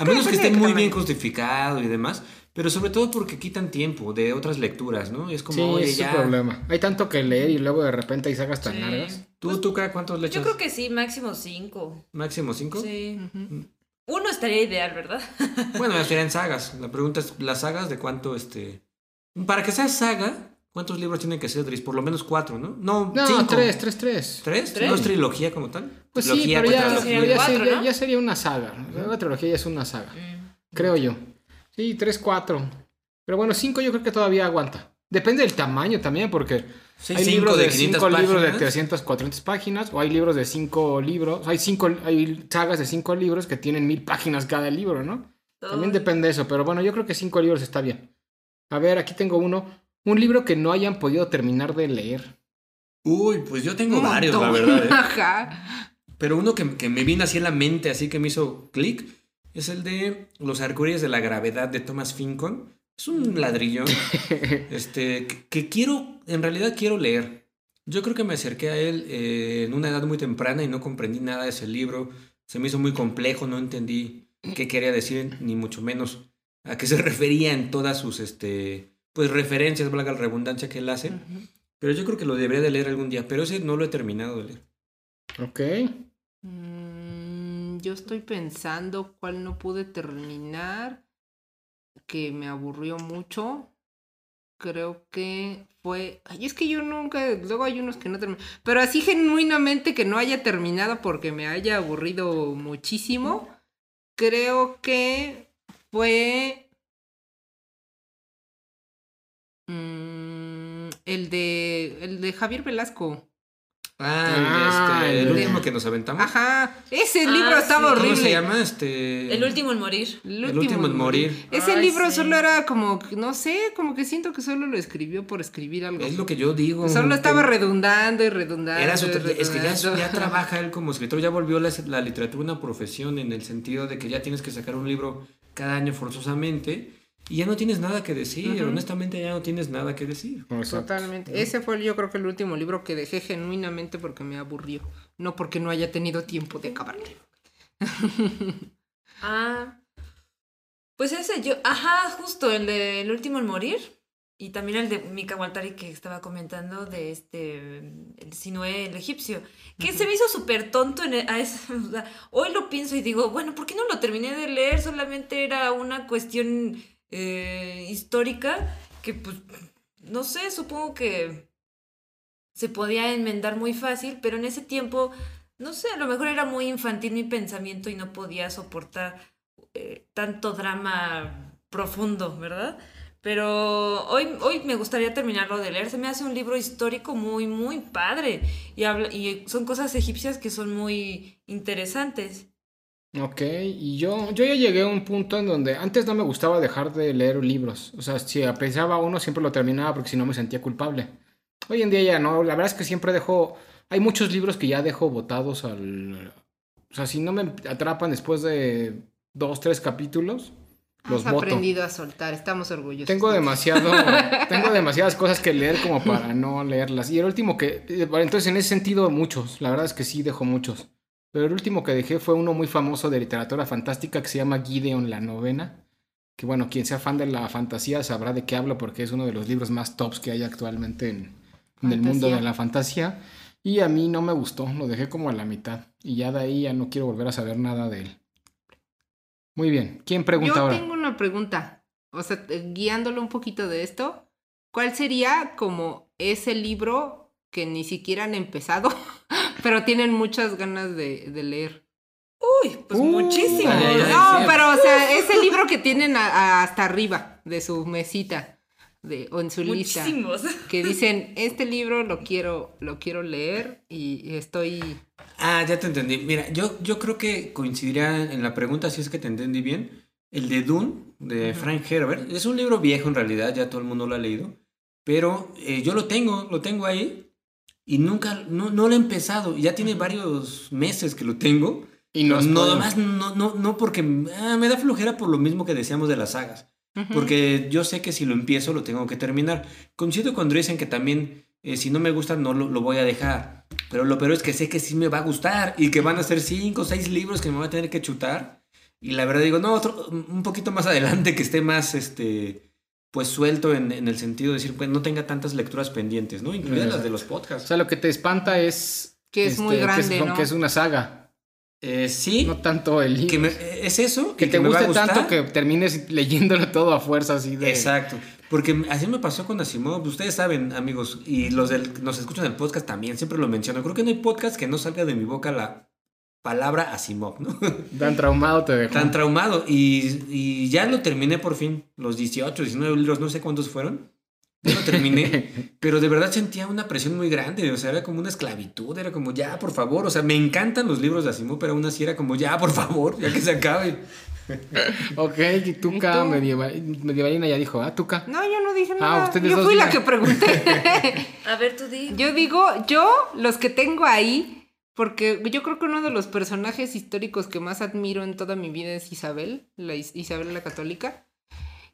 [SPEAKER 3] a
[SPEAKER 2] que
[SPEAKER 3] menos que esté muy bien justificado y demás. Pero sobre todo porque quitan tiempo de otras lecturas, ¿no? Es como,
[SPEAKER 1] Sí,
[SPEAKER 3] oye,
[SPEAKER 1] es
[SPEAKER 3] ya...
[SPEAKER 1] problema. Hay tanto que leer y luego de repente hay sagas tan
[SPEAKER 4] Sí.
[SPEAKER 1] largas.
[SPEAKER 3] ¿Tú, tú, Cara, cuántos le
[SPEAKER 4] Yo creo que sí, máximo cinco.
[SPEAKER 3] ¿Máximo cinco?
[SPEAKER 4] Sí.
[SPEAKER 2] Ujú.
[SPEAKER 4] Uno estaría ideal, ¿verdad?
[SPEAKER 3] Bueno, ya serían sagas. La pregunta es, ¿las sagas de cuánto, este... Para que sea saga, ¿cuántos libros tienen que ser, Dries? Por lo menos cuatro, ¿no? No,
[SPEAKER 1] No,
[SPEAKER 3] cinco.
[SPEAKER 1] 3, 3, 3.
[SPEAKER 3] ¿Tres?
[SPEAKER 4] ¿Tres?
[SPEAKER 3] ¿No es trilogía como tal?
[SPEAKER 1] Pues sí,
[SPEAKER 3] Trilogía,
[SPEAKER 1] pero ya,
[SPEAKER 3] cuatro-
[SPEAKER 4] serían
[SPEAKER 1] pero ya
[SPEAKER 4] cuatro,
[SPEAKER 1] sería,
[SPEAKER 4] ¿no?
[SPEAKER 1] ya sería una saga. La trilogía ya es una saga. Creo yo. Sí, 3, 4. Pero bueno, 5 yo creo que todavía aguanta. Depende del tamaño también, porque
[SPEAKER 3] Sí,
[SPEAKER 1] hay
[SPEAKER 3] cinco
[SPEAKER 1] libros de
[SPEAKER 3] 500
[SPEAKER 1] 5 libros de
[SPEAKER 3] páginas.
[SPEAKER 1] 300, 400 páginas, o hay libros de 5 libros, hay cinco, hay sagas de 5 libros que tienen mil páginas cada libro, ¿no? También depende de eso, pero bueno, yo creo que 5 libros está bien. A ver, aquí tengo uno. Un libro que no hayan podido terminar de leer.
[SPEAKER 3] Uy, pues yo tengo varios, la verdad. ¿eh?
[SPEAKER 2] Ajá.
[SPEAKER 3] Pero uno que, que me vino así en la mente, así que me hizo clic, es el de Los Arcurias de la Gravedad de Thomas Fincon. Es un ladrillo este, que, que quiero, en realidad quiero leer. Yo creo que me acerqué a él eh, en una edad muy temprana y no comprendí nada de ese libro. Se me hizo muy complejo, no entendí qué quería decir, ni mucho menos a qué se refería en todas sus este, pues, referencias, valga la redundancia que él hace. Pero yo creo que lo debería de leer algún día, pero ese no lo he terminado de leer.
[SPEAKER 1] Ok.
[SPEAKER 2] Mm, yo estoy pensando cuál no pude terminar, que me aburrió mucho. Creo que fue. Ay, es que yo nunca. Luego hay unos que no terminan. Pero así genuinamente que no haya terminado porque me haya aburrido muchísimo. Creo que fue. Mm, el de. El de Javier Velasco.
[SPEAKER 3] Ah,
[SPEAKER 1] Ah,
[SPEAKER 3] el, este, el
[SPEAKER 1] el-
[SPEAKER 3] último que nos aventamos.
[SPEAKER 2] Ajá. Ese
[SPEAKER 4] Ah,
[SPEAKER 2] libro estaba
[SPEAKER 4] sí.
[SPEAKER 3] ¿Cómo
[SPEAKER 2] horrible.
[SPEAKER 3] se llama? Este...
[SPEAKER 4] El último en morir.
[SPEAKER 3] El último en morir.
[SPEAKER 2] Ese
[SPEAKER 4] Ay,
[SPEAKER 2] libro
[SPEAKER 4] sí.
[SPEAKER 2] solo era como, no sé, como que siento que solo lo escribió por escribir algo.
[SPEAKER 3] Es lo que yo digo.
[SPEAKER 2] Solo estaba
[SPEAKER 3] que
[SPEAKER 2] redundando y redundando.
[SPEAKER 3] Era su-
[SPEAKER 2] y
[SPEAKER 3] es que ya,
[SPEAKER 2] redundando.
[SPEAKER 3] ya trabaja él como escritor, ya volvió la, la literatura una profesión en el sentido de que ya tienes que sacar un libro cada año forzosamente y ya no tienes nada que decir. Honestamente, ya no tienes nada que decir.
[SPEAKER 1] Exacto.
[SPEAKER 2] Totalmente. Ese fue yo creo que el último libro que dejé genuinamente porque me aburrió. No porque no haya tenido tiempo de acabarlo.
[SPEAKER 4] Ah. Pues ese yo, ajá, justo el de El último en morir. Y también el de Mika Waltari que estaba comentando de este, el Sinué, el egipcio. Que se me hizo súper tonto en el- a ese- o sea, hoy lo pienso y digo, bueno, ¿por qué no lo terminé de leer? Solamente era una cuestión eh, histórica que pues, no sé, supongo que se podía enmendar muy fácil, pero en ese tiempo, no sé, a lo mejor era muy infantil mi pensamiento y no podía soportar eh, tanto drama profundo, ¿verdad? Pero hoy, hoy me gustaría terminarlo de leer. Se me hace un libro histórico muy, muy padre. Y, habla, y son cosas egipcias que son muy interesantes.
[SPEAKER 1] Ok, y yo, yo ya llegué a un punto en donde antes no me gustaba dejar de leer libros. O sea, si apreciaba uno, siempre lo terminaba porque si no me sentía culpable. Hoy en día ya no, la verdad es que siempre dejo. Hay muchos libros que ya dejo botados al. O sea, si no me atrapan después de dos, tres capítulos, los
[SPEAKER 2] Has
[SPEAKER 1] voto.
[SPEAKER 2] aprendido a soltar, estamos orgullosos.
[SPEAKER 1] Tengo demasiado, tengo demasiadas cosas que leer como para no leerlas. Y el último que, eh, entonces en ese sentido muchos, la verdad es que sí dejo muchos. Pero el último que dejé fue uno muy famoso de literatura fantástica que se llama Gideon la novena. Que bueno, quien sea fan de la fantasía sabrá de qué hablo porque es uno de los libros más tops que hay actualmente en, en el mundo de la fantasía. Y a mí no me gustó, lo dejé como a la mitad. Y ya de ahí ya no quiero volver a saber nada de él. Muy bien, ¿quién pregunta
[SPEAKER 2] Yo
[SPEAKER 1] ahora?
[SPEAKER 2] tengo una pregunta. O sea, eh, guiándolo un poquito de esto. ¿Cuál sería como ese libro que ni siquiera han empezado, pero tienen muchas ganas de, de leer?
[SPEAKER 4] Uy, pues
[SPEAKER 1] Uh,
[SPEAKER 4] muchísimo.
[SPEAKER 3] ay, ay, ay.
[SPEAKER 2] No,
[SPEAKER 3] sí.
[SPEAKER 2] pero o sea, ese libro que tienen a- a- hasta arriba de su mesita de, o en su lista.
[SPEAKER 4] Muchísimos.
[SPEAKER 2] Que dicen, este libro lo quiero, lo quiero leer y estoy...
[SPEAKER 3] Ah, ya te entendí. Mira, yo, yo creo que coincidiría en la pregunta, si es que te entendí bien. El de Dune, de Frank Herbert. Es un libro viejo en realidad, ya todo el mundo lo ha leído. Pero eh, yo lo tengo, lo tengo ahí. Y nunca, no, no lo he empezado. Ya tiene varios meses que lo tengo.
[SPEAKER 1] Y no,
[SPEAKER 3] no,
[SPEAKER 1] spoiler.
[SPEAKER 3] más, no, no, no porque ah, me da flojera por lo mismo que decíamos de las sagas.
[SPEAKER 2] Ujú.
[SPEAKER 3] Porque yo sé que si lo empiezo lo tengo que terminar. Coincido cuando dicen que también eh, si no me gusta no lo, lo voy a dejar. Pero lo peor es que sé que sí me va a gustar y que van a ser cinco o seis libros que me voy a tener que chutar. Y la verdad digo, no, otro, un poquito más adelante que esté más, este, pues suelto en, en el sentido de decir, pues no tenga tantas lecturas pendientes, ¿no? Incluidas las de los
[SPEAKER 1] O
[SPEAKER 3] podcasts.
[SPEAKER 1] sea, lo que te espanta es...
[SPEAKER 2] Que es muy grande,
[SPEAKER 1] que es,
[SPEAKER 2] ¿no?
[SPEAKER 1] que es una saga.
[SPEAKER 3] Eh, sí,
[SPEAKER 1] No tanto el libro.
[SPEAKER 3] que me- es eso.
[SPEAKER 1] que
[SPEAKER 3] y
[SPEAKER 1] te
[SPEAKER 3] me va a
[SPEAKER 1] guste tanto que termines leyéndolo todo a fuerza así de...
[SPEAKER 3] Exacto. Porque así me pasó con Asimov. Ustedes saben, amigos, y los del, nos escuchan en el podcast también, siempre lo menciono. Creo que no hay podcast que no salga de mi boca la palabra Asimov, ¿no?
[SPEAKER 1] Tan traumado te dejó.
[SPEAKER 3] Tan traumado. Y, y ya lo terminé por fin. Los 18, 19 libros, no sé cuántos fueron. Ya lo terminé. pero de verdad sentía una presión muy grande. O sea, era como una esclavitud. Era como, ya, por favor. O sea, me encantan los libros de Asimov, pero aún así era como, ya, por favor, ya que se acabe.
[SPEAKER 1] ok, y Tuca medieval, medievalina ya dijo, ah, Tuca.
[SPEAKER 2] No, yo no dije
[SPEAKER 1] Ah,
[SPEAKER 2] nada.
[SPEAKER 1] ustedes
[SPEAKER 2] yo
[SPEAKER 1] dos
[SPEAKER 2] fui la que pregunté.
[SPEAKER 4] A ver, tú di.
[SPEAKER 2] Yo digo, yo, los que tengo ahí, porque yo creo que uno de los personajes históricos que más admiro en toda mi vida es Isabel, la Is- Isabel la Católica.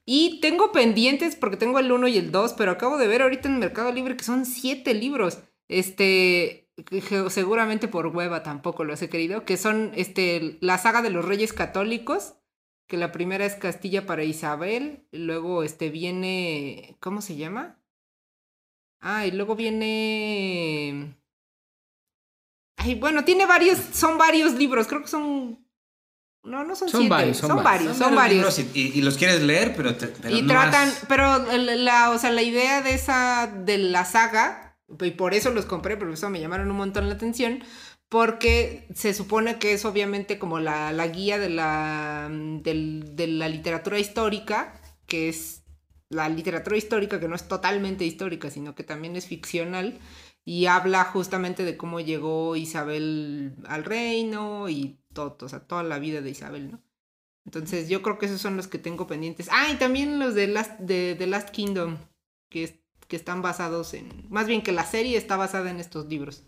[SPEAKER 2] Y tengo pendientes porque tengo el 1 y el 2, pero acabo de ver ahorita en Mercado Libre que son siete libros. Este, seguramente por hueva tampoco los he querido, que son este, la saga de los Reyes Católicos, que la primera es Castilla para Isabel, luego este, viene, ¿cómo se llama? Ah, y luego viene... Ay, bueno, tiene varios, son varios libros, creo que son... No, no son,
[SPEAKER 1] Son
[SPEAKER 2] siete,
[SPEAKER 1] varios,
[SPEAKER 2] son,
[SPEAKER 1] son
[SPEAKER 2] varios, son varios.
[SPEAKER 3] libros Y, los quieres leer, pero, te- pero
[SPEAKER 2] y
[SPEAKER 3] no
[SPEAKER 2] tratan,
[SPEAKER 3] has-
[SPEAKER 2] pero la, o sea, la idea de esa, de la saga, y por eso los compré, por eso me llamaron un montón la atención, porque se supone que es obviamente como la, la guía de la, del- de la literatura histórica, que es la literatura histórica que no es totalmente histórica, sino que también es ficcional, y habla justamente de cómo llegó Isabel al reino y todo, o sea, toda la vida de Isabel, ¿no? Entonces yo creo que esos son los que tengo pendientes. Ah, y también los de Last, de, de Last Kingdom, que, es- que están basados en... Más bien que la serie está basada en estos libros.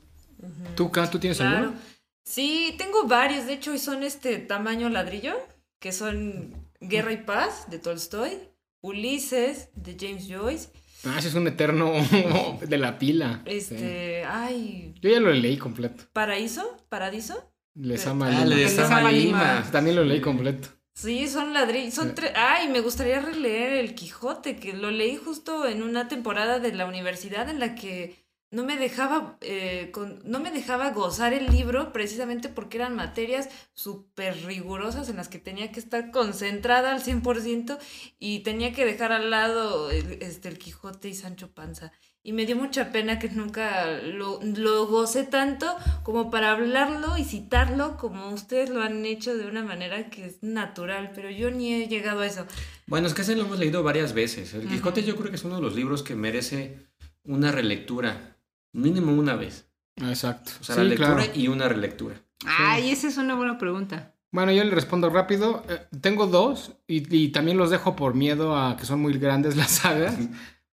[SPEAKER 1] ¿Tú, Kat, tú tienes
[SPEAKER 4] Claro.
[SPEAKER 1] alguno?
[SPEAKER 4] Sí, tengo varios, de hecho, y son este tamaño ladrillo, que son Guerra y Paz, de Tolstoy, Ulises, de James Joyce,
[SPEAKER 1] Ah, ese es un eterno de la pila. Sí.
[SPEAKER 4] este, ay,
[SPEAKER 1] Yo ya lo leí completo.
[SPEAKER 4] Paraíso, Paradiso.
[SPEAKER 1] Les
[SPEAKER 4] Pero-
[SPEAKER 1] ama
[SPEAKER 3] Ah,
[SPEAKER 1] Lima.
[SPEAKER 2] Les ama
[SPEAKER 3] Lima.
[SPEAKER 2] Lima.
[SPEAKER 1] También lo leí completo.
[SPEAKER 4] Sí, son ladrillos, son tres. Ay, me gustaría releer El Quijote, que lo leí justo en una temporada de la universidad en la que no me dejaba, eh, con- no me dejaba gozar el libro precisamente porque eran materias súper rigurosas en las que tenía que estar concentrada al 100% y tenía que dejar al lado el, este, el Quijote y Sancho Panza. Y me dio mucha pena que nunca lo, lo gocé tanto como para hablarlo y citarlo como ustedes lo han hecho de una manera que es natural, pero yo ni he llegado a eso.
[SPEAKER 3] Bueno, es que ese lo hemos leído varias veces. El Quijote yo creo que es uno de los libros que merece una relectura. Mínimo una vez.
[SPEAKER 1] Exacto.
[SPEAKER 3] O sea,
[SPEAKER 1] Sí,
[SPEAKER 3] la lectura
[SPEAKER 1] claro.
[SPEAKER 3] y una relectura.
[SPEAKER 2] Ay, esa es una buena pregunta.
[SPEAKER 1] Bueno, yo le respondo rápido. Eh, tengo dos y, y también los dejo por miedo a que son muy grandes las sagas.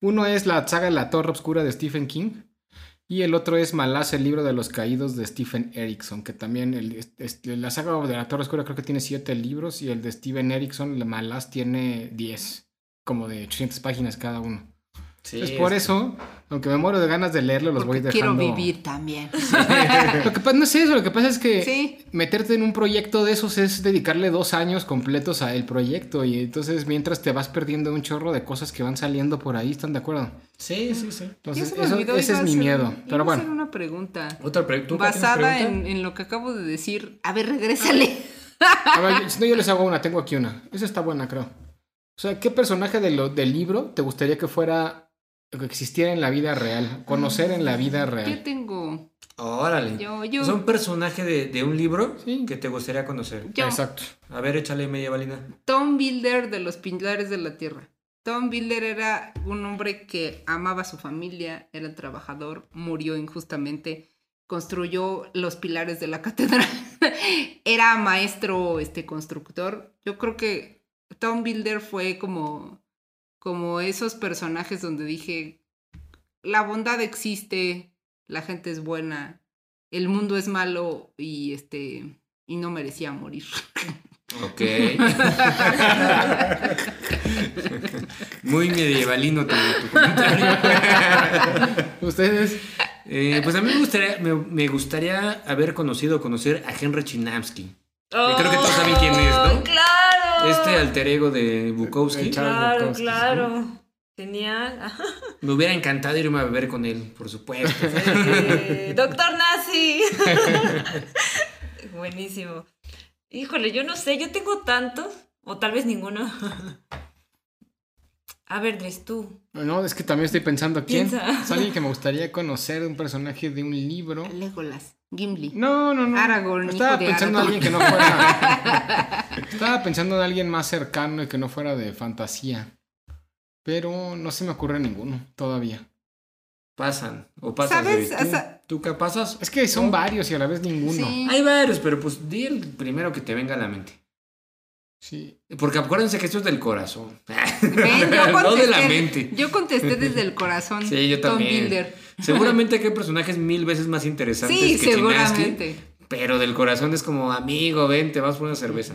[SPEAKER 1] Uno es la saga de la Torre Oscura de Stephen King y el otro es Malaz, el libro de los caídos de Stephen Erickson, que también el- es- es- la saga de la Torre Oscura creo que tiene siete libros y el de Stephen Erickson, Malaz, tiene 10, como de 800 páginas cada uno.
[SPEAKER 3] Sí,
[SPEAKER 1] Entonces, por
[SPEAKER 3] es-
[SPEAKER 1] eso, aunque me muero de ganas de leerlo, los
[SPEAKER 2] Porque
[SPEAKER 1] voy
[SPEAKER 2] quiero
[SPEAKER 1] dejando.
[SPEAKER 2] vivir también.
[SPEAKER 1] Lo que pasa no es eso, lo que pasa es que
[SPEAKER 2] Sí.
[SPEAKER 1] meterte en un proyecto de esos es dedicarle dos años completos a el proyecto y entonces mientras te vas perdiendo un chorro de cosas que van saliendo por ahí, ¿están de acuerdo?
[SPEAKER 3] Sí, sí, sí.
[SPEAKER 1] Entonces, eso- ese es mi miedo.
[SPEAKER 2] iba
[SPEAKER 1] Pero
[SPEAKER 2] a hacer
[SPEAKER 1] bueno,
[SPEAKER 2] una pregunta.
[SPEAKER 3] Otra pregunta.
[SPEAKER 2] Basada en, en lo que acabo de decir. A ver, regrésale.
[SPEAKER 1] a ver, si no yo les hago una, tengo aquí una. Esa está buena, creo. O sea, ¿qué personaje de lo, del libro te gustaría que fuera, que existiera en la vida real? Conocer en la vida
[SPEAKER 2] Yo
[SPEAKER 1] real.
[SPEAKER 2] tengo.
[SPEAKER 3] Órale.
[SPEAKER 2] Yo, yo.
[SPEAKER 3] Es un personaje de, de un libro
[SPEAKER 1] Sí.
[SPEAKER 3] que te gustaría conocer.
[SPEAKER 2] yo.
[SPEAKER 1] Exacto.
[SPEAKER 3] A ver, échale media balina.
[SPEAKER 2] Tom Builder de los Pilares de la Tierra. Tom Builder era un hombre que amaba a su familia, era trabajador, murió injustamente, construyó los pilares de la catedral, era maestro este constructor. Yo creo que Tom Builder fue como como esos personajes donde dije la bondad existe, la gente es buena, el mundo es malo y este y no merecía morir.
[SPEAKER 3] Ok. Muy medievalino tu, tu comentario.
[SPEAKER 1] Ustedes,
[SPEAKER 3] Eh, pues a mí me gustaría, me, me gustaría haber conocido, conocer a Henry Chinamsky. Yo creo que todos saben quién es, ¿no?
[SPEAKER 4] ¡Oh, ¡Claro!
[SPEAKER 3] Este alter ego de Bukowski.
[SPEAKER 4] Claro,
[SPEAKER 1] Bukowski,
[SPEAKER 4] claro. Genial.
[SPEAKER 3] Me hubiera encantado irme a beber con él, por supuesto.
[SPEAKER 4] Eh, Doctor Nazi. Buenísimo. Híjole, yo no sé, yo tengo tantos, o tal vez ninguno. A ver, Dres, tú.
[SPEAKER 1] no, es que también estoy pensando quién.
[SPEAKER 4] Piensa.
[SPEAKER 1] Es alguien que me gustaría conocer, un personaje de un libro.
[SPEAKER 2] Legolas, Gimli.
[SPEAKER 1] No, no, no.
[SPEAKER 2] Aragorn,
[SPEAKER 1] Estaba
[SPEAKER 2] hijo de
[SPEAKER 1] pensando en alguien que no fuera. Estaba pensando en alguien más cercano y que no fuera de fantasía. Pero no se me ocurre ninguno todavía.
[SPEAKER 3] Pasan. O pasas
[SPEAKER 2] ¿Sabes?
[SPEAKER 3] de- ¿Tú,
[SPEAKER 2] O sea-
[SPEAKER 3] ¿Tú qué pasas?
[SPEAKER 1] Es que son varios y a la vez ninguno.
[SPEAKER 2] Sí.
[SPEAKER 3] Hay varios, pero pues di el primero que te venga a la mente.
[SPEAKER 1] Sí.
[SPEAKER 3] Porque acuérdense que esto es del corazón.
[SPEAKER 2] Ven, yo
[SPEAKER 3] no de la mente.
[SPEAKER 2] Yo contesté desde el corazón.
[SPEAKER 3] Sí, yo
[SPEAKER 2] Tom
[SPEAKER 3] también. Seguramente que hay personajes mil veces más interesantes
[SPEAKER 2] Sí,
[SPEAKER 3] que Chinaski,
[SPEAKER 2] seguramente.
[SPEAKER 3] pero del corazón es como, amigo, ven, te vas por una cerveza.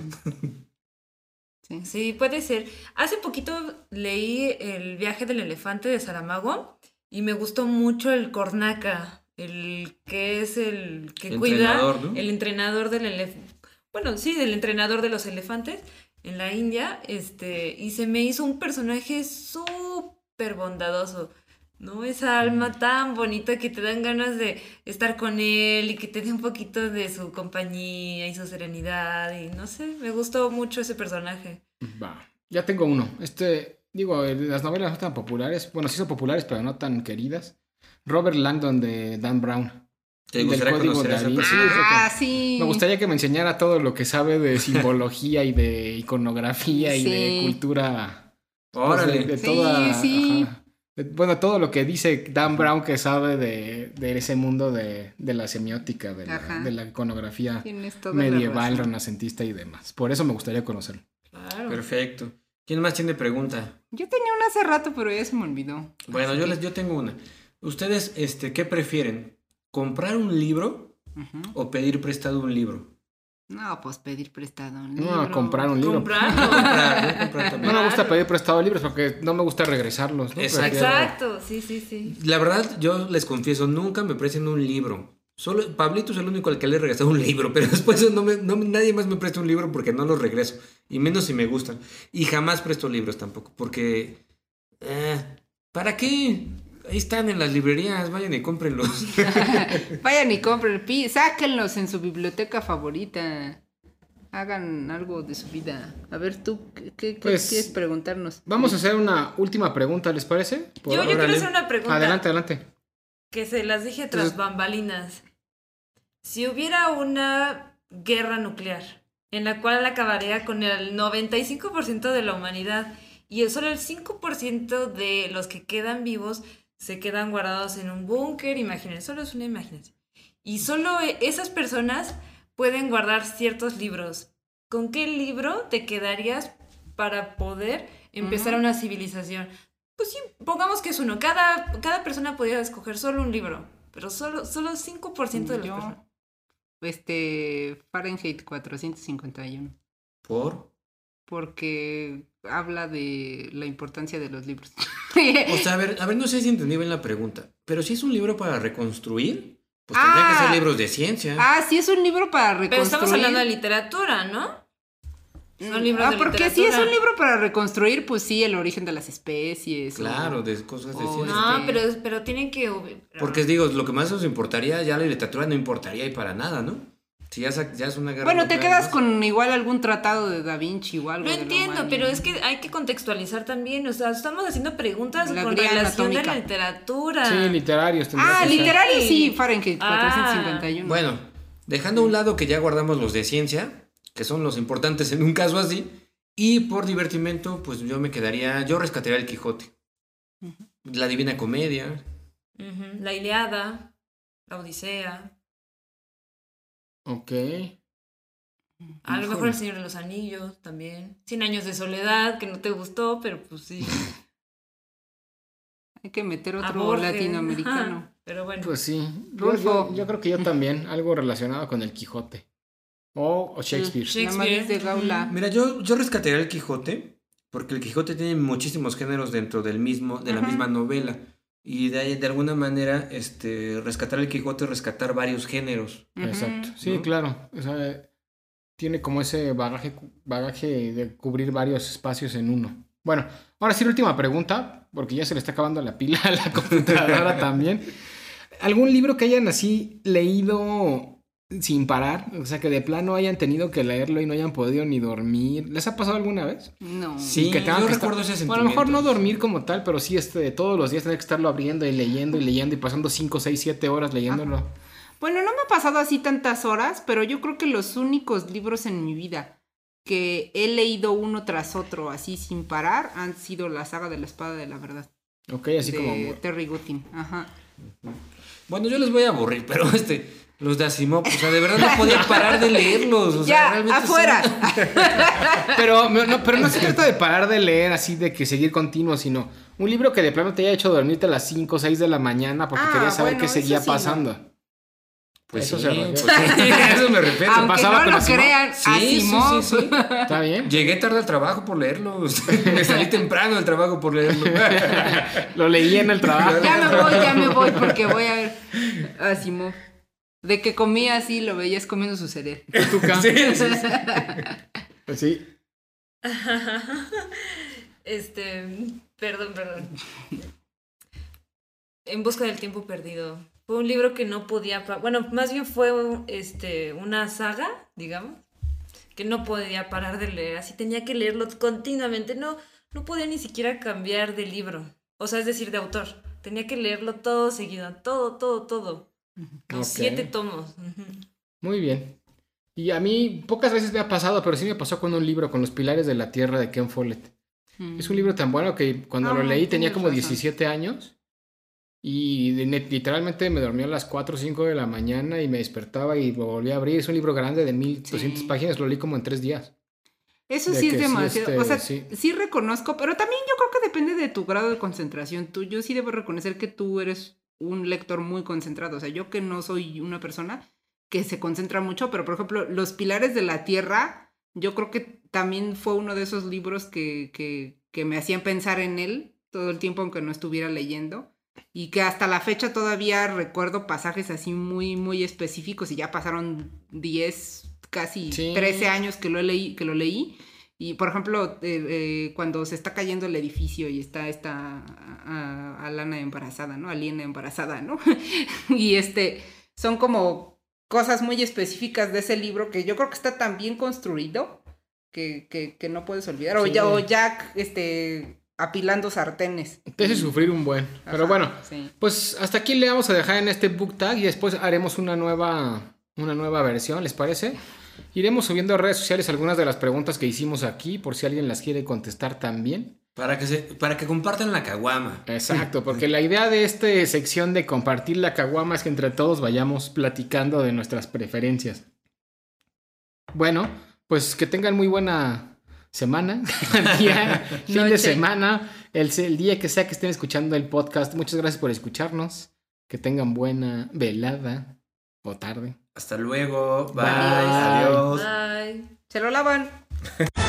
[SPEAKER 2] Sí.
[SPEAKER 4] Sí, puede ser. Hace poquito leí El viaje del elefante de Saramago y me gustó mucho el cornaca. el que es el que
[SPEAKER 3] El
[SPEAKER 4] cuida,
[SPEAKER 3] entrenador, ¿no?
[SPEAKER 4] el entrenador del elefante, bueno, sí, del entrenador de los elefantes en la India, este, y se me hizo un personaje súper bondadoso. ¿No? Esa alma tan bonita que te dan ganas de estar con él y que te dé un poquito de su compañía y su serenidad. Y no sé, me gustó mucho ese personaje.
[SPEAKER 1] Va. Ya tengo uno. Este, digo, las novelas no tan populares. Bueno, sí son populares, pero no tan queridas. Robert Langdon de Dan Brown.
[SPEAKER 3] ¿Te
[SPEAKER 1] Del Código
[SPEAKER 3] conocer
[SPEAKER 1] que-
[SPEAKER 2] Ah, sí.
[SPEAKER 1] Me gustaría que me enseñara todo lo que sabe de simbología y de iconografía y de cultura. pues,
[SPEAKER 3] Órale.
[SPEAKER 1] de, de
[SPEAKER 2] Sí,
[SPEAKER 1] toda,
[SPEAKER 2] sí.
[SPEAKER 1] ajá. Bueno, todo lo que dice Dan Brown que sabe de, de ese mundo de, de la semiótica, de la,
[SPEAKER 2] Ajá.
[SPEAKER 1] de la iconografía
[SPEAKER 2] la
[SPEAKER 1] medieval, renacentista y demás. Por eso me gustaría conocerlo.
[SPEAKER 4] Claro.
[SPEAKER 3] Perfecto. ¿Quién más tiene pregunta?
[SPEAKER 2] Yo tenía una hace rato, pero ya se me olvidó.
[SPEAKER 3] Bueno,
[SPEAKER 2] Así
[SPEAKER 3] yo
[SPEAKER 2] que-
[SPEAKER 3] les yo tengo una. ¿Ustedes este qué prefieren? ¿Comprar un libro o pedir prestado un libro?
[SPEAKER 2] No, pues pedir prestado un
[SPEAKER 1] No,
[SPEAKER 2] libro.
[SPEAKER 1] comprar un libro.
[SPEAKER 4] Comprarlo.
[SPEAKER 3] Comprar, ¿no? Comprar también.
[SPEAKER 1] No me gusta pedir prestado libros porque no me gusta regresarlos. ¿no?
[SPEAKER 3] Exacto.
[SPEAKER 4] Sí, sí, sí.
[SPEAKER 3] La verdad, yo les confieso, nunca me prestan un libro. Solo Pablito es el único al que le he regresado un libro, pero después no me, no, nadie más me presta un libro porque no los regreso. Y menos si me gustan. Y jamás presto libros tampoco, porque... eh, ¿Para qué? Ahí están en las librerías, vayan y cómprenlos.
[SPEAKER 2] Vayan y compren, pi- sáquenlos en su biblioteca favorita. Hagan algo de su vida. A ver, tú, ¿qué,
[SPEAKER 1] Pues,
[SPEAKER 2] quieres preguntarnos?
[SPEAKER 1] Vamos a hacer una última pregunta, ¿les parece? Por-
[SPEAKER 4] Yo, yo quiero hacer una pregunta
[SPEAKER 1] Adelante, adelante.
[SPEAKER 4] que se las dije tras
[SPEAKER 1] Entonces-
[SPEAKER 4] bambalinas. Si hubiera una guerra nuclear en la cual acabaría con el 95% de la humanidad y solo el 5% de los que quedan vivos se quedan guardados en un búnker, imaginen, solo es una imaginación. Y solo e- esas personas pueden guardar ciertos libros. ¿Con qué libro te quedarías para poder empezar una civilización? Pues sí, pongamos que es uno. Cada, cada persona podría escoger solo un libro, pero solo, solo 5% de las
[SPEAKER 2] Yo,
[SPEAKER 4] personas.
[SPEAKER 2] este, Fahrenheit 451.
[SPEAKER 3] ¿Por?
[SPEAKER 2] Porque habla de la importancia de los libros.
[SPEAKER 3] O sea, a ver, a ver, no sé si entendí bien la pregunta. Pero si es un libro para reconstruir, pues tendría que
[SPEAKER 2] Ah.
[SPEAKER 3] ser libros de ciencia.
[SPEAKER 2] ah, sí, es un libro para reconstruir.
[SPEAKER 4] Pero estamos hablando de literatura, ¿no? Son libros
[SPEAKER 2] ah,
[SPEAKER 4] de
[SPEAKER 2] porque
[SPEAKER 4] literatura.
[SPEAKER 2] si es un libro para reconstruir, pues sí, el origen de las especies. o-
[SPEAKER 3] Claro, de cosas de ciencia.
[SPEAKER 4] No,
[SPEAKER 2] Este-
[SPEAKER 4] pero, pero tienen que...
[SPEAKER 3] Porque digo, lo que más nos importaría, ya la literatura no importaría y para nada, ¿no? Si ya, es una guerra.
[SPEAKER 2] Bueno, te quedas
[SPEAKER 3] ¿no?
[SPEAKER 2] con igual algún tratado de Da Vinci o algo. La
[SPEAKER 4] entiendo, pero es que hay que contextualizar también. O sea, estamos haciendo preguntas
[SPEAKER 2] La
[SPEAKER 4] con relación de la literatura.
[SPEAKER 1] Sí, literarios.
[SPEAKER 2] Ah,
[SPEAKER 1] que ser.
[SPEAKER 2] literario
[SPEAKER 4] Sí.
[SPEAKER 2] Fahrenheit
[SPEAKER 4] Ah.
[SPEAKER 2] 451.
[SPEAKER 3] Bueno, dejando a un lado que ya guardamos los de ciencia, que son los importantes en un caso así, y por divertimento, pues yo me quedaría, yo rescataría el Quijote. La Divina Comedia.
[SPEAKER 4] La Iliada, la Odisea,
[SPEAKER 1] Ok.
[SPEAKER 4] a lo mejor El Señor de los Anillos también. Cien años de soledad, que no te gustó, pero pues sí.
[SPEAKER 2] Hay que meter otro
[SPEAKER 4] Borges.
[SPEAKER 2] latinoamericano.
[SPEAKER 4] Ajá, Pero bueno.
[SPEAKER 1] Pues sí. Yo,
[SPEAKER 2] Rulfo.
[SPEAKER 1] yo- yo creo que yo también. Algo relacionado con el Quijote. O, o Shakespeare.
[SPEAKER 2] Maris de Gaula.
[SPEAKER 3] Mira, yo, yo rescataría el Quijote, porque el Quijote tiene muchísimos géneros dentro del mismo, de la
[SPEAKER 2] Ajá.
[SPEAKER 3] misma novela. Y de, de alguna manera, este, rescatar el Quijote es rescatar varios géneros.
[SPEAKER 1] Exacto. Sí,
[SPEAKER 3] ¿No?
[SPEAKER 1] claro. O sea, tiene como ese bagaje, bagaje de cubrir varios espacios en uno. Bueno, ahora sí la última pregunta, porque ya se le está acabando la pila a la computadora también. ¿Algún libro que hayan así leído sin parar? O sea, que de plano hayan tenido que leerlo y no hayan podido ni dormir. ¿Les ha pasado alguna vez?
[SPEAKER 2] No.
[SPEAKER 3] Sí,
[SPEAKER 1] que tengan
[SPEAKER 3] yo
[SPEAKER 1] que
[SPEAKER 3] recuerdo
[SPEAKER 1] estar-
[SPEAKER 3] ese
[SPEAKER 1] Bueno, a lo mejor no
[SPEAKER 3] sentimiento.
[SPEAKER 1] dormir como tal, pero sí este, todos los días tener que estarlo abriendo y leyendo y leyendo y pasando 5, 6, 7 horas leyéndolo.
[SPEAKER 2] Bueno, no me ha pasado así tantas horas, pero yo creo que los únicos libros en mi vida que he leído uno tras otro así sin parar han sido la saga de la espada de la verdad.
[SPEAKER 1] Ok, así
[SPEAKER 2] de
[SPEAKER 1] como...
[SPEAKER 2] Terry Gutin. Ajá.
[SPEAKER 3] Bueno, yo les voy a aburrir, pero este, los de Asimov, o sea, de verdad no podía parar de leerlos. O sea,
[SPEAKER 2] ya,
[SPEAKER 3] realmente
[SPEAKER 2] afuera.
[SPEAKER 3] son-
[SPEAKER 1] Pero no, pero no se trata de parar de leer así, de que seguir continuo, sino un libro que de plano te haya hecho dormirte a las 5 o 6 de la mañana porque
[SPEAKER 2] Ah,
[SPEAKER 1] querías saber
[SPEAKER 2] bueno,
[SPEAKER 1] qué seguía
[SPEAKER 2] no.
[SPEAKER 1] pasando.
[SPEAKER 3] Pues
[SPEAKER 1] Eso
[SPEAKER 3] sí,
[SPEAKER 1] se
[SPEAKER 3] pues eso me refiero.
[SPEAKER 2] Aunque
[SPEAKER 1] pasaba
[SPEAKER 2] no
[SPEAKER 1] con
[SPEAKER 2] lo
[SPEAKER 1] Asimov?
[SPEAKER 2] crean,
[SPEAKER 3] Sí, sí,
[SPEAKER 2] Asimov.
[SPEAKER 3] sí, sí.
[SPEAKER 1] ¿Está bien?
[SPEAKER 3] Llegué tarde al trabajo por leerlos. me salí temprano del trabajo por leerlos.
[SPEAKER 1] Lo leí en el trabajo.
[SPEAKER 2] Ya me voy, ya me voy porque voy a ver. Asimov. De que comía así, lo veías comiendo su cereal.
[SPEAKER 3] Sí, sí, sí.
[SPEAKER 1] Pues sí.
[SPEAKER 4] Este, perdón, perdón. En busca del tiempo perdido. Fue un libro que no podía, bueno, más bien fue este una saga, digamos, que no podía parar de leer, así tenía que leerlo continuamente, no no podía ni siquiera cambiar de libro, o sea, es decir, de autor. Tenía que leerlo todo seguido, todo, todo, todo. Los
[SPEAKER 1] Ok.
[SPEAKER 4] siete tomos.
[SPEAKER 1] Muy bien. Y a mí pocas veces me ha pasado, pero sí me pasó con un libro, con Los Pilares de la Tierra de Ken Follett. Es un libro tan bueno que cuando lo
[SPEAKER 2] Ah,
[SPEAKER 1] leí tenía como
[SPEAKER 2] razón.
[SPEAKER 1] 17 años y literalmente me dormía a las 4 o 5 de la mañana y me despertaba y lo volví a abrir. Es un libro grande de 1200
[SPEAKER 2] Sí.
[SPEAKER 1] páginas, lo leí como en 3 días.
[SPEAKER 2] Eso
[SPEAKER 1] De
[SPEAKER 2] sí es
[SPEAKER 1] que sí,
[SPEAKER 2] demasiado.
[SPEAKER 1] este,
[SPEAKER 2] o sea,
[SPEAKER 1] sí.
[SPEAKER 2] sí. reconozco, pero también yo creo que depende de tu grado de concentración. Tú, yo sí debo reconocer que tú eres un lector muy concentrado. O sea, yo que no soy una persona que se concentra mucho, pero por ejemplo, Los Pilares de la Tierra, yo creo que también fue uno de esos libros que, que, que me hacían pensar en él todo el tiempo, aunque no estuviera leyendo. Y que hasta la fecha todavía recuerdo pasajes así muy, muy específicos y ya pasaron 10, casi
[SPEAKER 1] Sí.
[SPEAKER 2] 13 años que lo, leí, que lo leí. Y por ejemplo, eh, eh, cuando se está cayendo el edificio y está esta Alana embarazada, ¿no? Aliena embarazada, ¿no? y este, son como cosas muy específicas de ese libro que yo creo que está tan bien construido que, que, que no puedes olvidar. O, ya, o Jack, este, apilando sartenes.
[SPEAKER 1] Te hace sufrir un buen. Pero bueno,
[SPEAKER 2] sí.
[SPEAKER 1] pues hasta aquí le vamos a dejar en este book tag y después haremos una nueva, una nueva versión, ¿les parece? Iremos subiendo a redes sociales algunas de las preguntas que hicimos aquí por si alguien las quiere contestar también.
[SPEAKER 3] Para que, se, para que compartan la caguama.
[SPEAKER 1] Exacto, porque la idea de esta sección de compartir la caguama es que entre todos vayamos platicando de nuestras preferencias. Bueno, pues que tengan muy buena semana, día, fin de semana, el, el día que sea que estén escuchando el podcast. Muchas gracias por escucharnos. Que tengan buena velada o tarde.
[SPEAKER 3] Hasta luego. Bye.
[SPEAKER 1] Bye.
[SPEAKER 3] Adiós.
[SPEAKER 4] Bye.
[SPEAKER 2] Se lo lavan.